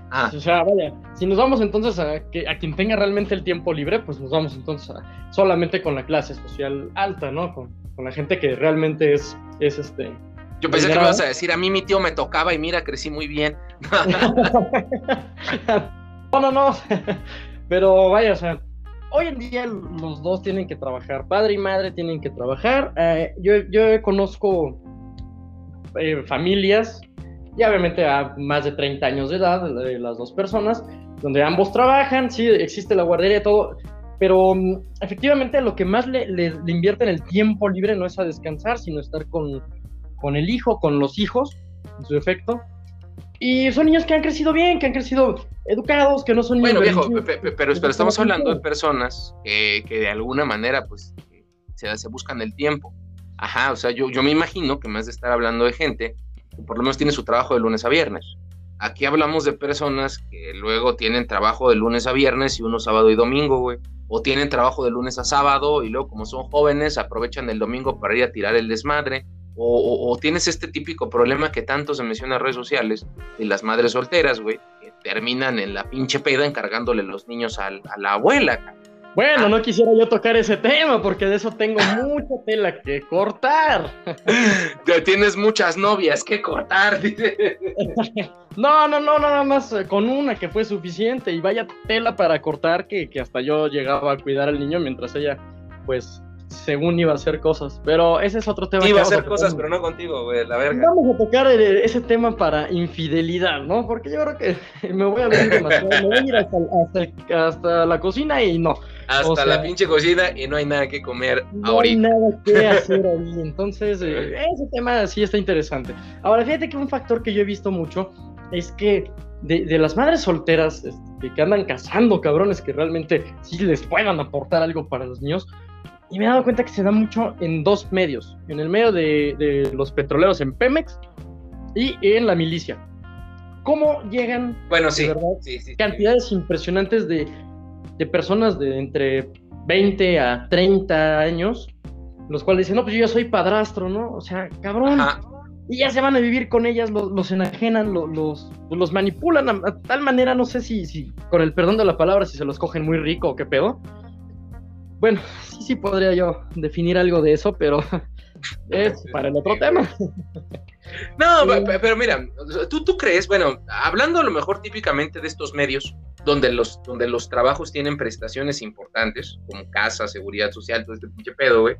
Ah. O sea, vaya, si nos vamos entonces a, que, a quien tenga realmente el tiempo libre, pues nos vamos entonces solamente con la clase social alta, ¿no? Con, la gente que realmente es, es este... Yo pensé que me ibas a decir, a mí mi tío me tocaba y mira, crecí muy bien. no, no, no. Pero vaya, o sea, hoy en día los dos tienen que trabajar, padre y madre tienen que trabajar. Eh, yo, yo conozco eh, familias, y obviamente a más de 30 años de edad, de las dos personas, donde ambos trabajan, sí, existe la guardería y todo, pero mm, efectivamente lo que más le, le, invierten el tiempo libre no es a descansar, sino estar con, con el hijo, con los hijos, en su efecto. Y son niños que han crecido bien, que han crecido educados, que no son niños... Bueno, viejo, pero, pero, estamos hablando de personas que, que de alguna manera, pues, se, se buscan el tiempo. Ajá, o sea, yo, yo me imagino que más de estar hablando de gente que por lo menos tiene su trabajo de lunes a viernes. Aquí hablamos de personas que luego tienen trabajo de lunes a viernes y uno sábado y domingo, güey. O tienen trabajo de lunes a sábado y luego como son jóvenes aprovechan el domingo para ir a tirar el desmadre. O, tienes este típico problema que tanto se menciona en redes sociales de las madres solteras, güey, que terminan en la pinche peda encargándole los niños a, a la abuela. Bueno, no quisiera yo tocar ese tema porque de eso tengo mucha tela que cortar. Tienes muchas novias que cortar, dice. No, no, no, nada más eh, con una que fue suficiente y vaya tela para cortar que, que hasta yo llegaba a cuidar al niño mientras ella, pues, según iba a hacer cosas. Pero ese es otro tema. Iba a hacer cosas, pero no contigo, güey, la verga. Vamos a tocar ese tema para infidelidad, ¿no? Porque yo creo que me voy a venir demasiado. Me voy a ir hasta, hasta- hasta la cocina y no. Hasta o sea- la pinche cocina y no hay nada que comer No hay ahorita. nada que hacer ahí. Entonces, eh, ese tema sí está interesante. Ahora, fíjate que un factor que yo he visto mucho es que de, de las madres solteras este, que andan cazando cabrones que realmente sí les puedan aportar algo para los niños. Y me he dado cuenta que se da mucho en dos medios. En el medio de, de los petroleros en Pemex y en la milicia. ¿Cómo llegan Bueno, sí. de verdad, sí, sí, sí. cantidades impresionantes de, de personas de entre 20 a 30 años, los cuales dicen, no, pues yo ya soy padrastro, ¿no? O sea, cabrón. Ajá. Y ya se van a vivir con ellas, los, los enajenan, lo- los, los, manipulan a, a tal manera, no sé si, si, con el perdón de la palabra, si se los cogen muy rico o qué pedo. Bueno, sí, sí podría yo definir algo de eso, pero es para el otro tema. No, pero mira, ¿tú, tú crees, bueno, hablando a lo mejor típicamente de estos medios, donde los, donde los trabajos tienen prestaciones importantes, como casa, seguridad social, todo este pinche pedo, güey,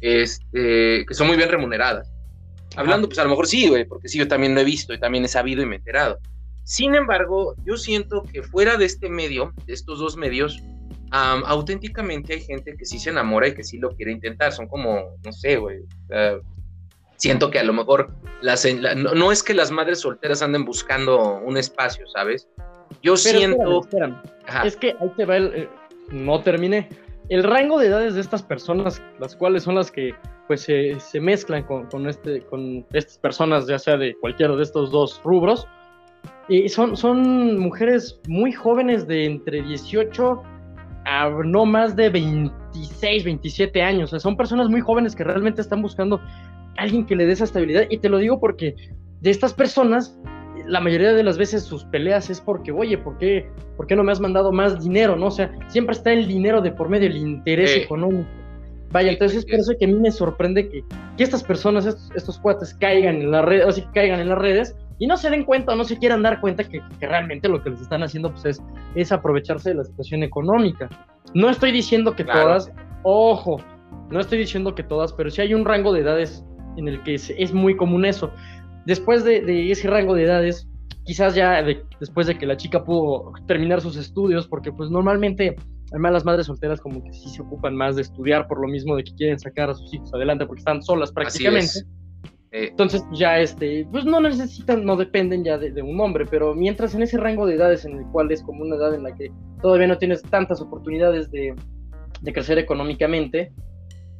este, que son muy bien remuneradas. Hablando, pues a lo mejor sí, güey, porque sí, yo también lo he visto y también he sabido y me he enterado. Sin embargo, yo siento que fuera de este medio, de estos dos medios, am, auténticamente hay gente que sí se enamora y que sí lo quiere intentar. Son como, no sé, güey. sea, siento que a lo mejor las, la- no, no es que las madres solteras anden buscando un espacio, ¿sabes? Yo Pero siento. espérame, espérame. Es que ahí te va el. eh, no terminé. El rango de edades de estas personas, las cuales son las que pues se, se mezclan con, con este, con estas personas, ya sea de cualquiera de estos dos rubros, y son, son mujeres muy jóvenes de entre 18 a no más de 26, 27 años. O sea, son personas muy jóvenes que realmente están buscando alguien que le dé esa estabilidad. Y te lo digo porque de estas personas, la mayoría de las veces sus peleas es porque, oye, ¿por qué, ¿por qué no me has mandado más dinero? ¿no? O sea, siempre está el dinero de por medio, el interés Sí. económico. Vaya, entonces es por es. eso que a mí me sorprende que, que estas personas, estos, estos cuates, caigan en las redes, o sea, caigan en las redes y no se den cuenta o no se quieran dar cuenta que, que realmente lo que les están haciendo pues, es, es aprovecharse de la situación económica. No estoy diciendo que Claro. todas, ojo, no estoy diciendo que todas, pero sí hay un rango de edades en el que es, es muy común eso. Después de, de ese rango de edades, quizás ya de- después de que la chica pudo terminar sus estudios, porque pues normalmente, además las madres solteras como que sí se ocupan más de estudiar por lo mismo de que quieren sacar a sus hijos adelante porque están solas así prácticamente. es. Eh, Entonces ya este, pues no necesitan, no dependen ya de, de un hombre, pero mientras en ese rango de edades en el cual es como una edad en la que todavía no tienes tantas oportunidades de, de crecer económicamente,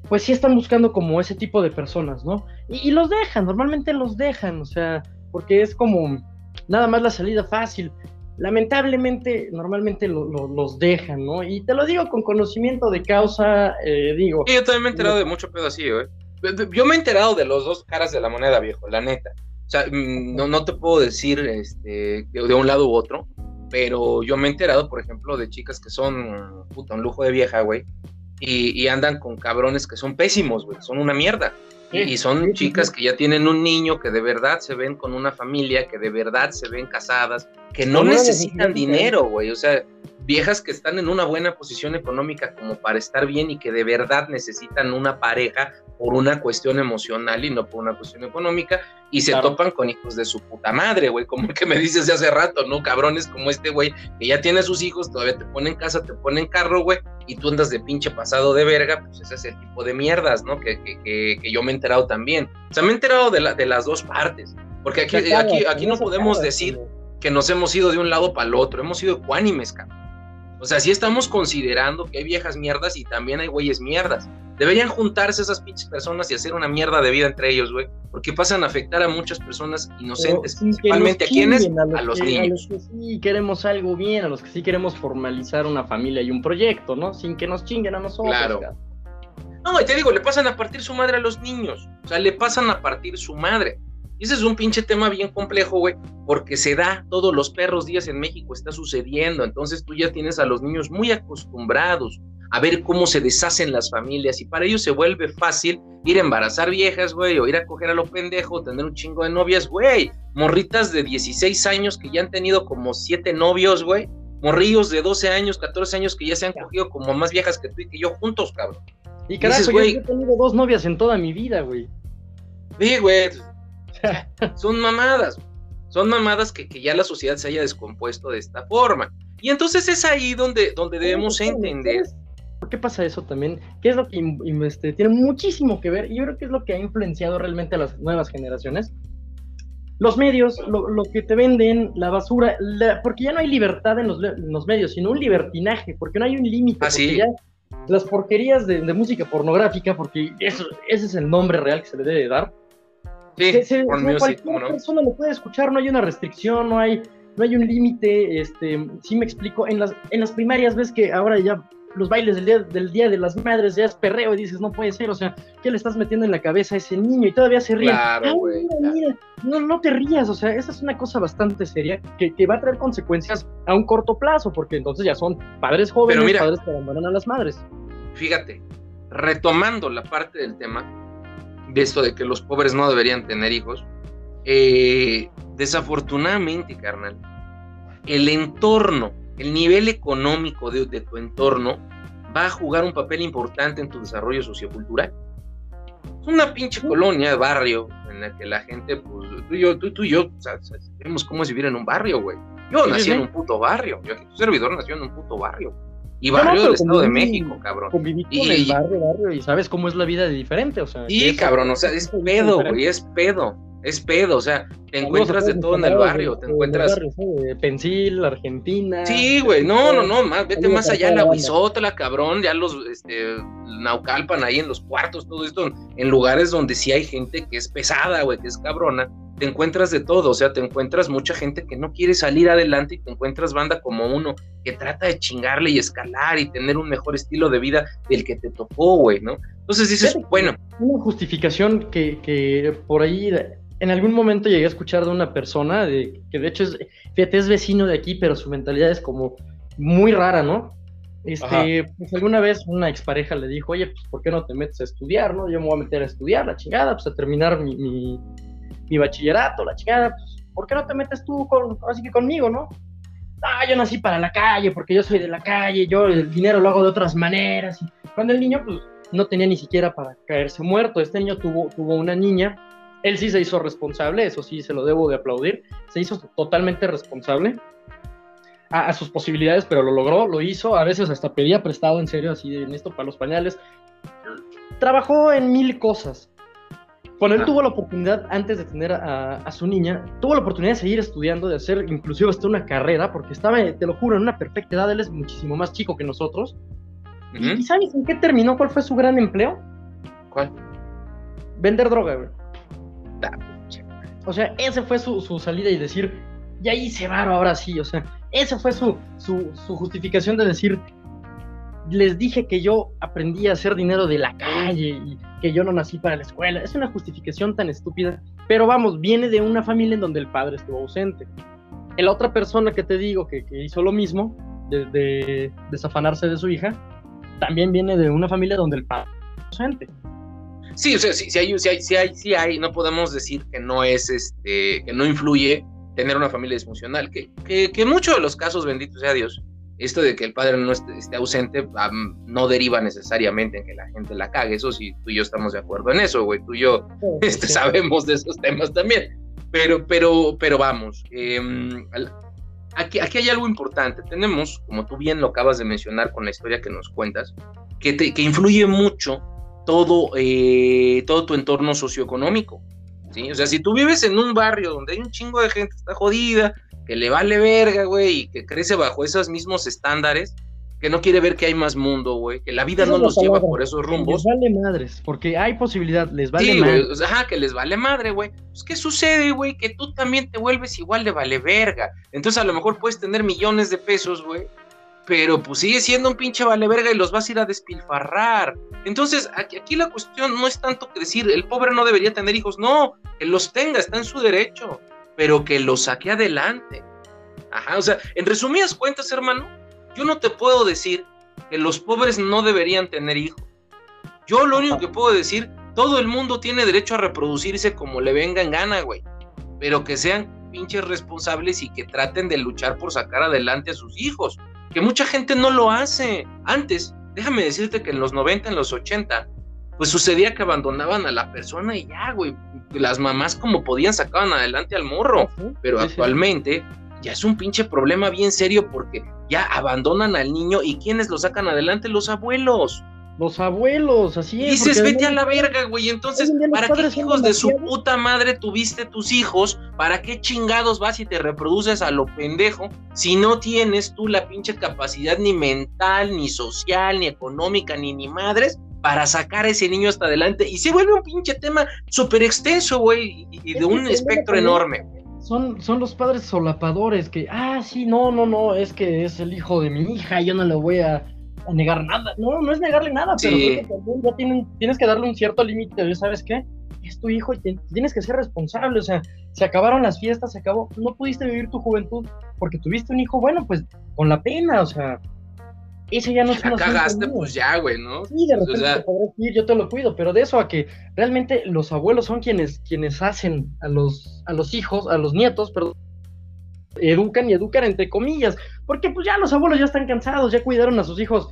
pues sí están buscando como ese tipo de personas, ¿no? Y, y los dejan, normalmente los dejan, o sea, porque es como nada más la salida fácil. Lamentablemente, normalmente lo- lo- los dejan, ¿no? Y te lo digo con conocimiento de causa, eh, digo, Sí, yo también me he enterado de mucho pedo así, güey. Yo me he enterado de los dos caras de la moneda, viejo, la neta. O sea, mm, no, no te puedo decir este, de, un lado u otro, pero yo me he enterado, por ejemplo, de chicas que son, puta, un lujo de vieja, güey, y, y andan con cabrones que son pésimos, güey, son una mierda. Y, y son Sí, chicas sí. que ya tienen un niño, que de verdad se ven con una familia, que de verdad se ven casadas, que no una necesitan dinero, güey. O sea, viejas que están en una buena posición económica como para estar bien y que de verdad necesitan una pareja por una cuestión emocional y no por una cuestión económica y se Claro. topan con hijos de su puta madre, güey, como el que me dices de hace rato, ¿no? Cabrones como este güey que ya tiene a sus hijos, todavía te pone en casa, te pone en carro, güey, y tú andas de pinche pasado de verga, pues ese es el tipo de mierdas, ¿no? Que, que, que, que yo me he enterado también. O sea, me he enterado de, la, de las dos partes, porque aquí, aquí, aquí no podemos decir que nos hemos ido de un lado para el otro, hemos sido ecuánimes, cabrón. O sea, sí estamos considerando que hay viejas mierdas y también hay güeyes mierdas. Deberían juntarse esas pinches personas y hacer una mierda de vida entre ellos, güey, porque pasan a afectar a muchas personas inocentes, principalmente a quienes, a los que- niños. A los que sí queremos algo bien, a los que sí queremos formalizar una familia y un proyecto, ¿no? Sin que nos chinguen a nosotros. Claro. cara. No, y te digo, le pasan a partir su madre a los niños. O sea, le pasan a partir su madre. Y ese es un pinche tema bien complejo, güey, porque se da todos los perros días en México, está sucediendo. Entonces tú ya tienes a los niños muy acostumbrados a ver cómo se deshacen las familias y para ellos se vuelve fácil ir a embarazar viejas, güey, o ir a coger a lo pendejo, tener un chingo de novias, güey. Morritas de 16 años que ya han tenido como siete novios, güey. Morrillos de 12 años, 14 años que ya se han cogido como más viejas que tú y que yo juntos, cabrón. Y carajo, yo he tenido dos novias en toda mi vida, güey. Sí, güey. Son mamadas. Son mamadas que, que, ya la sociedad se haya descompuesto de esta forma. Y entonces es ahí donde, donde debemos entender. ¿Por qué pasa eso también? ¿Qué es lo que este, tiene muchísimo que ver? Y yo creo que es lo que ha influenciado realmente a las nuevas generaciones. Los medios, lo, lo que te venden, la basura, porque ya no hay libertad en los, en los, medios, sino un libertinaje, porque no hay un límite. Así. Ah, las porquerías de, de, música pornográfica, porque eso, ese es el nombre real que se le debe dar, Sí, se, se, cualquier no? persona lo puede escuchar, no hay una restricción, no hay, no hay un límite, este, sí me explico, en las, en las primarias ves que ahora ya los bailes del día, del día de las madres ya es perreo y dices, no puede ser, o sea, ¿qué le estás metiendo en la cabeza a ese niño? Y todavía se ríe. Claro, güey. No, no te rías, o sea, esa es una cosa bastante seria que, que, va a traer consecuencias a un corto plazo, porque entonces ya son padres jóvenes, mira, padres que abandonan a las madres. Fíjate, retomando la parte del tema, de esto de que los pobres no deberían tener hijos, eh, desafortunadamente, carnal, el entorno, el nivel económico de, de, tu entorno va a jugar un papel importante en tu desarrollo sociocultural. Es una pinche colonia de barrio en la que la gente, pues, tú y yo, tú, tú y yo, sabemos cómo es vivir en un barrio, güey. Yo nací en un puto barrio, yo, tu servidor nació en un puto barrio. Y barrio no, del Estado de México, cabrón. Conviví y, con el barrio, barrio, y sabes cómo es la vida de diferente, o sea. Sí, cabrón, o sea, es pedo, güey, es pedo. Es pedo, o sea, te encuentras de todo en el barrio, te encuentras. De Pensil, Argentina. Sí, güey, no, no, no, más, vete más allá, la Huizotla, cabrón, ya los, este, Naucalpan ahí en los cuartos, todo esto, en lugares donde sí hay gente que es pesada, güey, que es cabrona, te encuentras de todo, o sea, te encuentras mucha gente que no quiere salir adelante y te encuentras banda como uno que trata de chingarle y escalar y tener un mejor estilo de vida del que te tocó, güey, ¿no? Entonces dices, bueno. Una justificación que, que por ahí en algún momento llegué a escuchar de una persona de, que de hecho es, fíjate, es vecino de aquí, pero su mentalidad es como muy rara, ¿no? Este, pues alguna vez una expareja le dijo, oye, pues ¿por qué no te metes a estudiar, no? Yo me voy a meter a estudiar, la chingada, pues a terminar mi, mi, mi bachillerato, la chingada, pues ¿por qué no te metes tú con, así que conmigo, no? Ah, yo nací para la calle, porque yo soy de la calle, yo el dinero lo hago de otras maneras. Y cuando el niño, pues, no tenía ni siquiera para caerse muerto. Este niño tuvo, tuvo una niña, él sí se hizo responsable, eso sí se lo debo de aplaudir, se hizo totalmente responsable a, a, sus posibilidades, pero lo logró, lo hizo, a veces hasta pedía prestado en serio, así en esto para los pañales. Trabajó en mil cosas. Cuando él ah. tuvo la oportunidad, antes de tener a, a, su niña, tuvo la oportunidad de seguir estudiando, de hacer inclusive hasta una carrera, porque estaba, te lo juro, en una perfecta edad, él es muchísimo más chico que nosotros. Uh -huh. ¿Y sabes en qué terminó? ¿Cuál fue su gran empleo? ¿Cuál? Vender droga, güey. O sea, ese fue su, su, salida y decir, ya hice varo ahora sí, o sea, esa fue su, su, su, justificación de decir, les dije que yo aprendí a hacer dinero de la calle y que yo no nací para la escuela. Es una justificación tan estúpida, pero vamos, viene de una familia en donde el padre estuvo ausente. La otra persona que te digo que, hizo lo mismo, de, de desafanarse de su hija, también viene de una familia donde el padre estuvo ausente. Sí, o sea, sí, sí, hay, sí, hay, sí, hay, sí hay, no podemos decir que no es, este, que no influye tener una familia disfuncional, que, que, que muchos de los casos, bendito sea Dios, esto de que el padre no esté, ausente no deriva necesariamente en que la gente la cague, eso sí, tú y yo estamos de acuerdo en eso, güey, tú y yo sí, este, sí. sabemos de esos temas también, pero, pero, pero vamos, eh, aquí, aquí hay algo importante, tenemos, como tú bien lo acabas de mencionar con la historia que nos cuentas, que, te, que influye mucho todo, eh, todo tu entorno socioeconómico. ¿sí? O sea, si tú vives en un barrio donde hay un chingo de gente está jodida, que le vale verga, güey, y que crece bajo esos mismos estándares, que no quiere ver que hay más mundo, güey, que la vida no los lleva por esos rumbos. Les vale madres, porque hay posibilidad, les vale sí, madre. Ajá, que les vale madre, güey. Pues, ¿qué sucede, güey? Que tú también te vuelves igual de vale verga. Entonces, a lo mejor puedes tener millones de pesos, güey, pero pues sigue siendo un pinche vale verga y los vas a ir a despilfarrar. Entonces, aquí, aquí, la cuestión no es tanto que decir el pobre no debería tener hijos, no, que los tenga, está en su derecho, pero que los saque adelante. Ajá, o sea, en resumidas cuentas, hermano, yo no te puedo decir que los pobres no deberían tener hijos. Yo lo único que puedo decir, todo el mundo tiene derecho a reproducirse como le venga en gana, güey. Pero que sean pinches responsables y que traten de luchar por sacar adelante a sus hijos. Que mucha gente no lo hace. Antes, déjame decirte que en los 90, en los 80, pues sucedía que abandonaban a la persona y ya, güey. Las mamás como podían sacaban adelante al morro. Pero actualmente ya es un pinche problema bien serio porque ya abandonan al niño y quienes lo sacan adelante, los abuelos. Los abuelos, así es. Dices, vete a la verga, güey. Entonces, ¿para qué hijos de su puta madre tuviste tus hijos? ¿Para qué chingados vas y te reproduces a lo pendejo si no tienes tú la pinche capacidad ni mental, ni social, ni económica, ni ni madres para sacar a ese niño hasta adelante? Y se vuelve un pinche tema súper extenso, güey, y, de un espectro enorme. Son, son los padres solapadores que, ah, sí, no, no, no, es que es el hijo de mi hija, yo no le voy a a negar nada. No, no es negarle nada, pero ya tienen, tienes que darle un cierto límite. ¿Sabes qué? Es tu hijo y tienes que ser responsable. O sea, se acabaron las fiestas, se acabó. No pudiste vivir tu juventud porque tuviste un hijo, bueno, pues con la pena, o sea. Ese ya no es una cagaste, pues ya, güey, ¿no? Sí, de repente te podrás decir, yo te lo cuido, pero de eso a que realmente los abuelos son quienes, quienes hacen a los, a los hijos, a los nietos, perdón, educan y educan entre comillas, porque pues ya los abuelos ya están cansados, ya cuidaron a sus hijos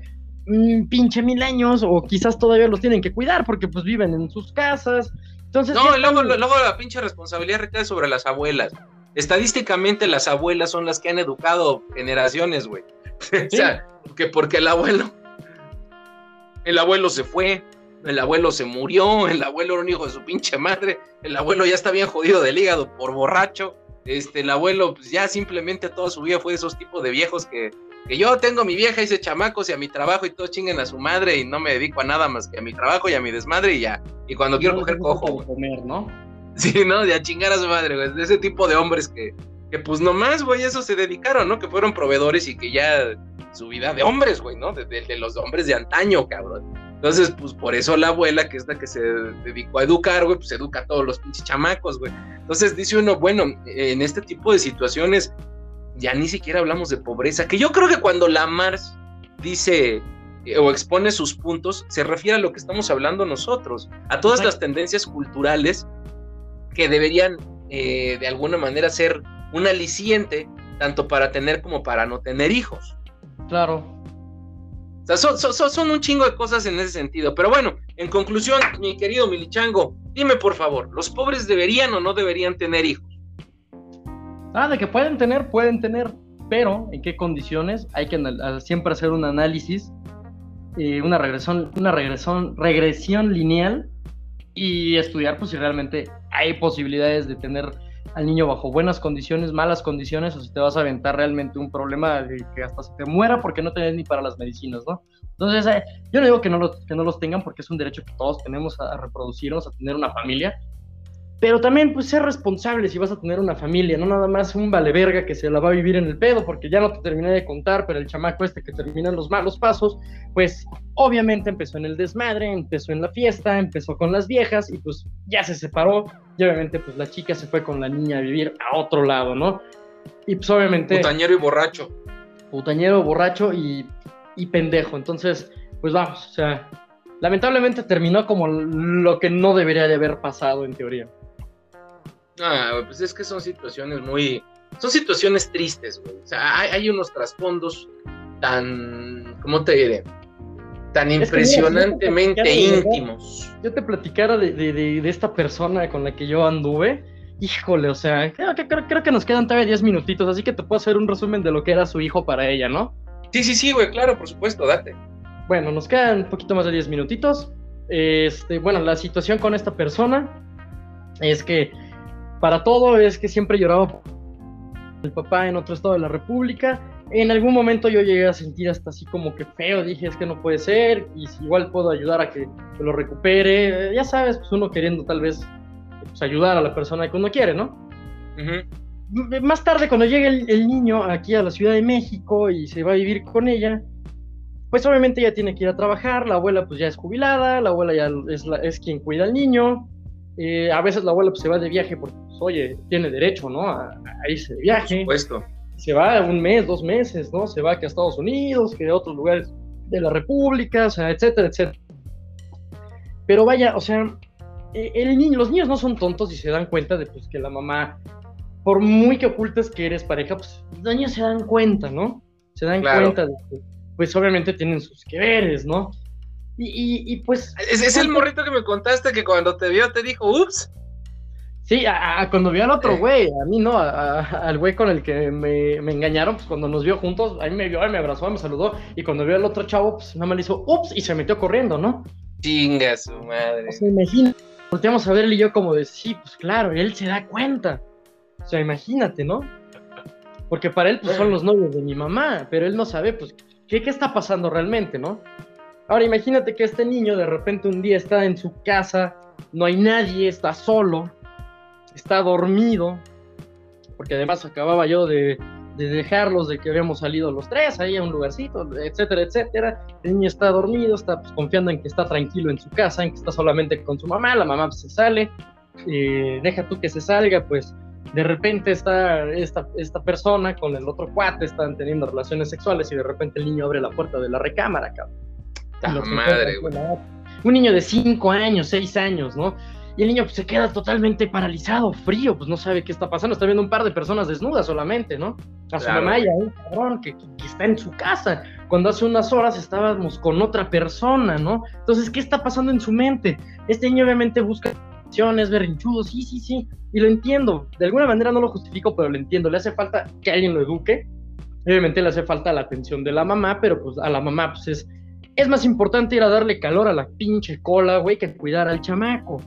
un pinche mil años o quizás todavía los tienen que cuidar porque pues viven en sus casas. Entonces, no, luego, luego la pinche responsabilidad recae sobre las abuelas. Estadísticamente las abuelas son las que han educado generaciones, güey. o sea, que porque el abuelo, el abuelo se fue, el abuelo se murió, el abuelo era un hijo de su pinche madre, el abuelo ya está bien jodido del hígado por borracho, este, el abuelo, pues ya simplemente toda su vida fue de esos tipos de viejos que, que yo tengo mi vieja, hice chamacos y a mi trabajo y todos chinguen a su madre y no me dedico a nada más que a mi trabajo y a mi desmadre y ya. Y cuando quiero coger cojo. Comer, ¿no? Sí, ¿no? De a chingar a su madre, güey. De ese tipo de hombres que, que pues nomás, güey, eso se dedicaron, ¿no? Que fueron proveedores y que ya su vida de hombres, güey, ¿no? De, de, los hombres de antaño, cabrón. Entonces, pues por eso la abuela, que es la que se dedicó a educar, güey, pues educa a todos los pinches chamacos, güey. Entonces dice uno, bueno, en este tipo de situaciones ya ni siquiera hablamos de pobreza, que yo creo que cuando la Mars dice eh, o expone sus puntos, se refiere a lo que estamos hablando nosotros, a todas las tendencias culturales que deberían eh, de alguna manera ser un aliciente tanto para tener como para no tener hijos. Claro. O sea, son, un chingo de cosas en ese sentido. Pero bueno, en conclusión, mi querido Milichango, dime por favor, ¿los pobres deberían o no deberían tener hijos? Ah, de que pueden tener, pueden tener, pero ¿en qué condiciones? Hay que siempre hacer un análisis, eh, una regresión, una regresión, regresión lineal y estudiar pues si realmente hay posibilidades de tener al niño bajo buenas condiciones, malas condiciones, o si te vas a aventar realmente un problema de que hasta se te muera porque no tenés ni para las medicinas, ¿no? Entonces, eh, yo no digo que no, los, que no los tengan porque es un derecho que todos tenemos a reproducirnos, a tener una familia, pero también, pues, ser responsable si vas a tener una familia, no nada más un vale verga que se la va a vivir en el pedo, porque ya no te terminé de contar, pero el chamaco este que termina en los malos pasos, pues, obviamente empezó en el desmadre, empezó en la fiesta, empezó con las viejas, y pues ya se separó, y obviamente, pues, la chica se fue con la niña a vivir a otro lado, ¿no? Y pues, obviamente... Putañero y borracho. Putañero, borracho y, y pendejo, entonces, pues vamos, o sea, lamentablemente terminó como lo que no debería de haber pasado en teoría. Ah, pues es que son situaciones muy. Son situaciones tristes, güey. O sea, hay, unos trasfondos tan. ¿Cómo te diré? Tan impresionantemente íntimos. yo te platicara de, esta persona con la que yo anduve. Híjole, o sea, creo, creo, que nos quedan todavía 10 minutitos, así que te puedo hacer un resumen de lo que era su hijo para ella, ¿no? Sí, sí, sí, güey, claro, por supuesto, date. Bueno, nos quedan un poquito más de 10 minutitos. Este, bueno, la situación con esta persona es que para todo es que siempre lloraba el papá en otro estado de la República. En algún momento yo llegué a sentir hasta así como que feo, dije es que no puede ser, y si igual puedo ayudar a que, lo recupere, ya sabes, pues uno queriendo tal vez pues, ayudar a la persona que uno quiere, ¿no? Más tarde, cuando llega el, niño aquí a la Ciudad de México y se va a vivir con ella, pues obviamente ya tiene que ir a trabajar, la abuela pues ya es jubilada, la abuela ya es, es quien cuida al niño, eh, a veces la abuela pues, se va de viaje porque oye, tiene derecho, ¿no? A, irse de viaje. Por supuesto. Se va un mes, dos meses, ¿no? Se va que a Estados Unidos, que a otros lugares de la República, o sea, etcétera, etcétera. Pero vaya, o sea, e, el niño, los niños no son tontos y se dan cuenta de pues, que la mamá, por muy que ocultes que eres pareja, pues los niños se dan cuenta, ¿no? Se dan cuenta de que, pues obviamente tienen sus que veres, ¿no? Y, pues... Es, es el morrito que me contaste que cuando te vio te dijo, ups. Sí, a, cuando vio al otro güey, a mí no, al güey con el que me, engañaron, pues cuando nos vio juntos, a mí me vio, me abrazó, me saludó, y cuando vio al otro chavo, pues nada más le hizo, ups, y se metió corriendo, ¿no? Chinga su madre. O sea, imagina, volteamos a ver él y yo como de, sí, pues claro, él se da cuenta. O sea, imagínate, ¿no? Porque para él, pues son los novios de mi mamá, pero él no sabe, pues, qué, qué está pasando realmente, ¿no? Ahora imagínate que este niño de repente un día está en su casa, no hay nadie, está solo, está dormido, porque además acababa yo de, dejarlos, de que habíamos salido los tres ahí a un lugarcito, etcétera, etcétera. El niño está dormido, está pues, confiando en que está tranquilo en su casa, en que está solamente con su mamá, la mamá pues, se sale, eh, deja tú que se salga, pues de repente está esta, esta persona con el otro cuate, están teniendo relaciones sexuales y de repente el niño abre la puerta de la recámara, cabrón. Madre, Un niño de 5 años, 6 años, ¿no? Y el niño pues, se queda totalmente paralizado, frío, pues no sabe qué está pasando. Está viendo un par de personas desnudas solamente, ¿no? A su mamá y a un cabrón que, está en su casa. Cuando hace unas horas estábamos con otra persona, ¿no? Entonces, ¿qué está pasando en su mente? Este niño obviamente busca es berrinchudo, sí, sí, sí. Y lo entiendo. De alguna manera no lo justifico, pero lo entiendo. Le hace falta que alguien lo eduque. Obviamente le hace falta la atención de la mamá, pero pues a la mamá pues es, es más importante ir a darle calor a la pinche cola, güey, que cuidar al chamaco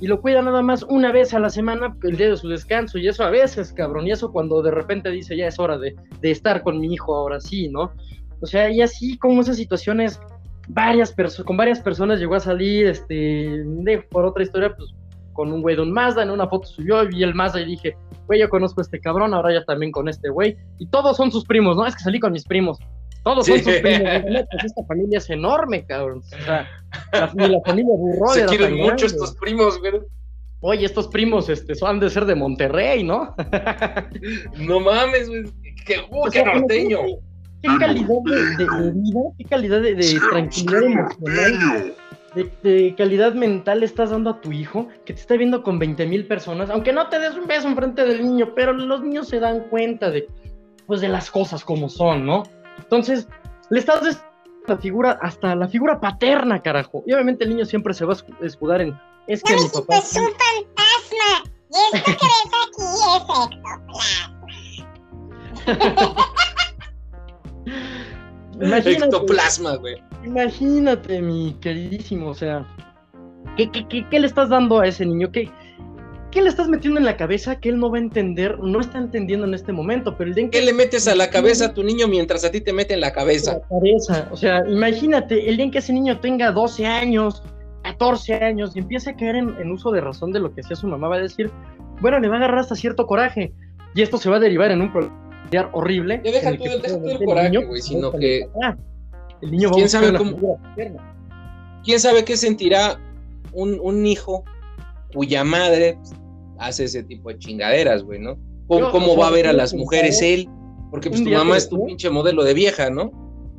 y lo cuida nada más una vez a la semana, el día de su descanso, y eso a veces, cabrón, y eso cuando de repente dice ya es hora de, estar con mi hijo ahora sí, ¿no? O sea, y así como esas situaciones, varias personas, con varias personas llegó a salir, este, por otra historia, pues con un güey de un Mazda, en una foto subió, vi el Mazda y dije, güey, yo conozco a este cabrón, ahora ya también con este güey, y todos son sus primos, ¿no? Es que salí con mis primos. Todos son sus primos. Pues esta familia es enorme, cabrón. O sea, la, la familia burro Se quieren mucho estos primos, güey. Oye, estos primos este, han de ser de Monterrey, ¿no? no mames, güey. Qué, qué norteño. Qué calidad de, vida, qué calidad de, tranquilidad emocional, de, calidad mental estás dando a tu hijo que te está viendo con 20 mil personas, aunque no te des un beso enfrente del niño, pero los niños se dan cuenta de, pues, de las cosas como son, ¿no? Entonces, le estás la figura, hasta la figura paterna, carajo. Y obviamente el niño siempre se va a escudar en. Es que mi papá. Es un fantasma. Y esto que ves aquí es ectoplasma. ectoplasma, güey. Imagínate, mi queridísimo, o sea, ¿qué, qué, qué, qué le estás dando a ese niño? ¿Qué, ¿Qué le estás metiendo en la cabeza que él no va a entender, no está entendiendo en este momento? Pero el día ¿Qué le metes a la cabeza a tu niño mientras a ti te mete en la cabeza? O sea, imagínate, el día en que ese niño tenga 12 años, 14 años y empiece a caer en, uso de razón de lo que hacía su mamá, va a decir, bueno, le va a agarrar hasta cierto coraje y esto se va a derivar en un problema horrible. Ya deja, tú, el coraje, güey, sino que... El niño ¿Quién sabe cómo... ¿Quién sabe qué sentirá un, un hijo cuya madre hace ese tipo de chingaderas, güey, ¿no? ¿Cómo, va a ver a las mujeres él? Porque pues tu mamá es tu pinche modelo de vieja, ¿no?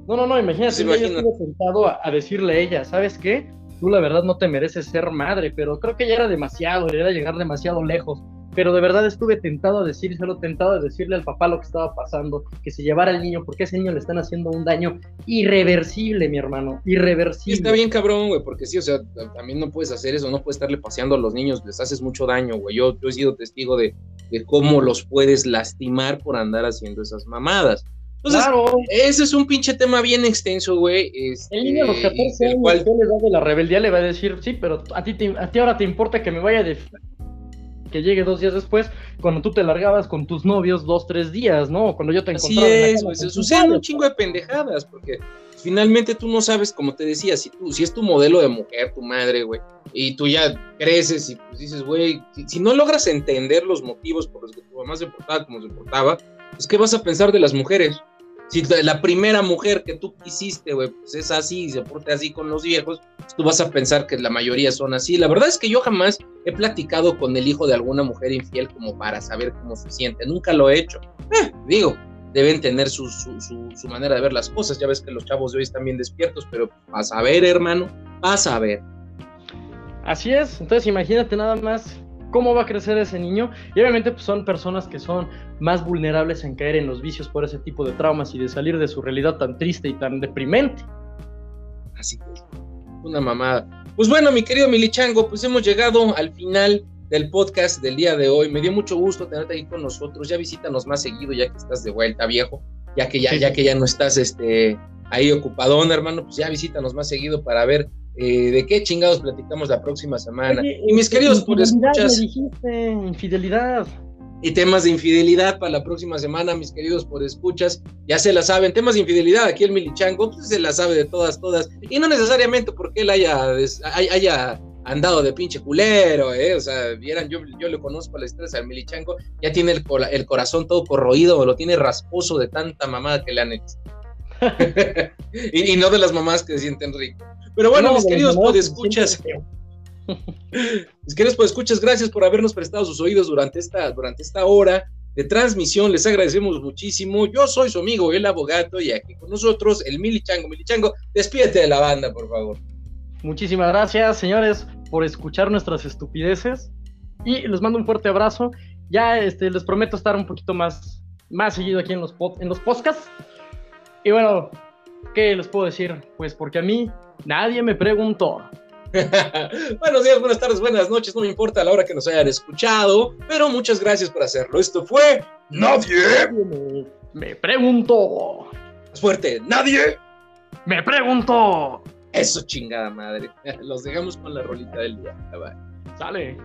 No, no, no, imagínate, yo estuve sentado a, a, decirle a ella, ¿sabes qué? Tú la verdad no te mereces ser madre, pero creo que ya era demasiado, era llegar demasiado lejos pero de verdad estuve tentado a decírselo, tentado a decirle al papá lo que estaba pasando, que se llevara al niño, porque a ese niño le están haciendo un daño irreversible, mi hermano, irreversible. está bien cabrón, güey, porque sí, o sea, también no puedes hacer eso, no puedes estarle paseando a los niños, les haces mucho daño, güey. Yo, he sido testigo de, de cómo los puedes lastimar por andar haciendo esas mamadas. Entonces, claro. ese es un pinche tema bien extenso, güey. Este, el niño a los 14 años, cual... de la rebeldía le va a decir, sí, pero a ti, a ti ahora te importa que me vaya de que llegue dos días después, cuando tú te largabas con tus novios dos, tres días, ¿no? Cuando yo te encontraba. Así es, pues, suceden un chingo de pendejadas, porque finalmente tú no sabes, como te decía, si, tú, si es tu modelo de mujer, tu madre, güey, y tú ya creces y pues dices, güey, si, no logras entender los motivos por los que tu mamá se portaba como se portaba, pues ¿qué vas a pensar de las mujeres? Si la primera mujer que tú quisiste, güey, pues es así y se porta así con los viejos, pues tú vas a pensar que la mayoría son así. La verdad es que yo jamás he platicado con el hijo de alguna mujer infiel como para saber cómo se siente. Nunca lo he hecho. Eh, digo, deben tener su, manera de ver las cosas. Ya ves que los chavos de hoy están bien despiertos, pero vas a ver, hermano, vas a ver. Así es, entonces imagínate nada más cómo va a crecer ese niño. Y obviamente pues, son personas que son más vulnerables en caer en los vicios por ese tipo de traumas y de salir de su realidad tan triste y tan deprimente. Así es. Una mamada. Pues bueno, mi querido Milichango, pues hemos llegado al final del podcast del día de hoy. Me dio mucho gusto tenerte aquí con nosotros. Ya visítanos más seguido, ya que estás de vuelta, viejo. Ya que ya, Sí, ya que ya no estás este, ahí ocupadón, hermano, pues ya visítanos más seguido para ver eh, de qué chingados platicamos la próxima semana. Oye, y mis queridos por escuchas me dijiste, infidelidad. y temas de infidelidad para la próxima semana, mis queridos por escuchas, ya se la saben, temas de infidelidad, aquí el Milichango, pues se la sabe de todas, todas, y no necesariamente porque él haya, haya andado de pinche culero, ¿eh? o sea, vieran, yo, yo le conozco a la estrella al Milichango, ya tiene el, el corazón todo corroído, lo tiene rasposo de tanta mamada que le han hecho. y, y no de las mamás que se sienten rico. Pero bueno, No, mis queridos podescuchas, mis queridos escuchas, gracias por habernos prestado sus oídos durante esta, durante esta hora de transmisión. Les agradecemos muchísimo. Yo soy su amigo, el abogado, y aquí con nosotros, el Milichango. Milichango, despídete de la banda, por favor. Muchísimas gracias, señores, por escuchar nuestras estupideces. Y les mando un fuerte abrazo. Ya este, les prometo estar un poquito más, más seguido aquí en los, pod- en los podcasts. Y bueno, ¿qué les puedo decir? Pues porque a mí nadie me preguntó. Buenos días, buenas tardes, buenas noches, no me importa la hora que nos hayan escuchado, pero muchas gracias por hacerlo. Esto fue Nadie. Me, me preguntó. Más fuerte, Nadie. Me preguntó. Eso chingada madre. Los dejamos con la rolita del día. Bye. Sale.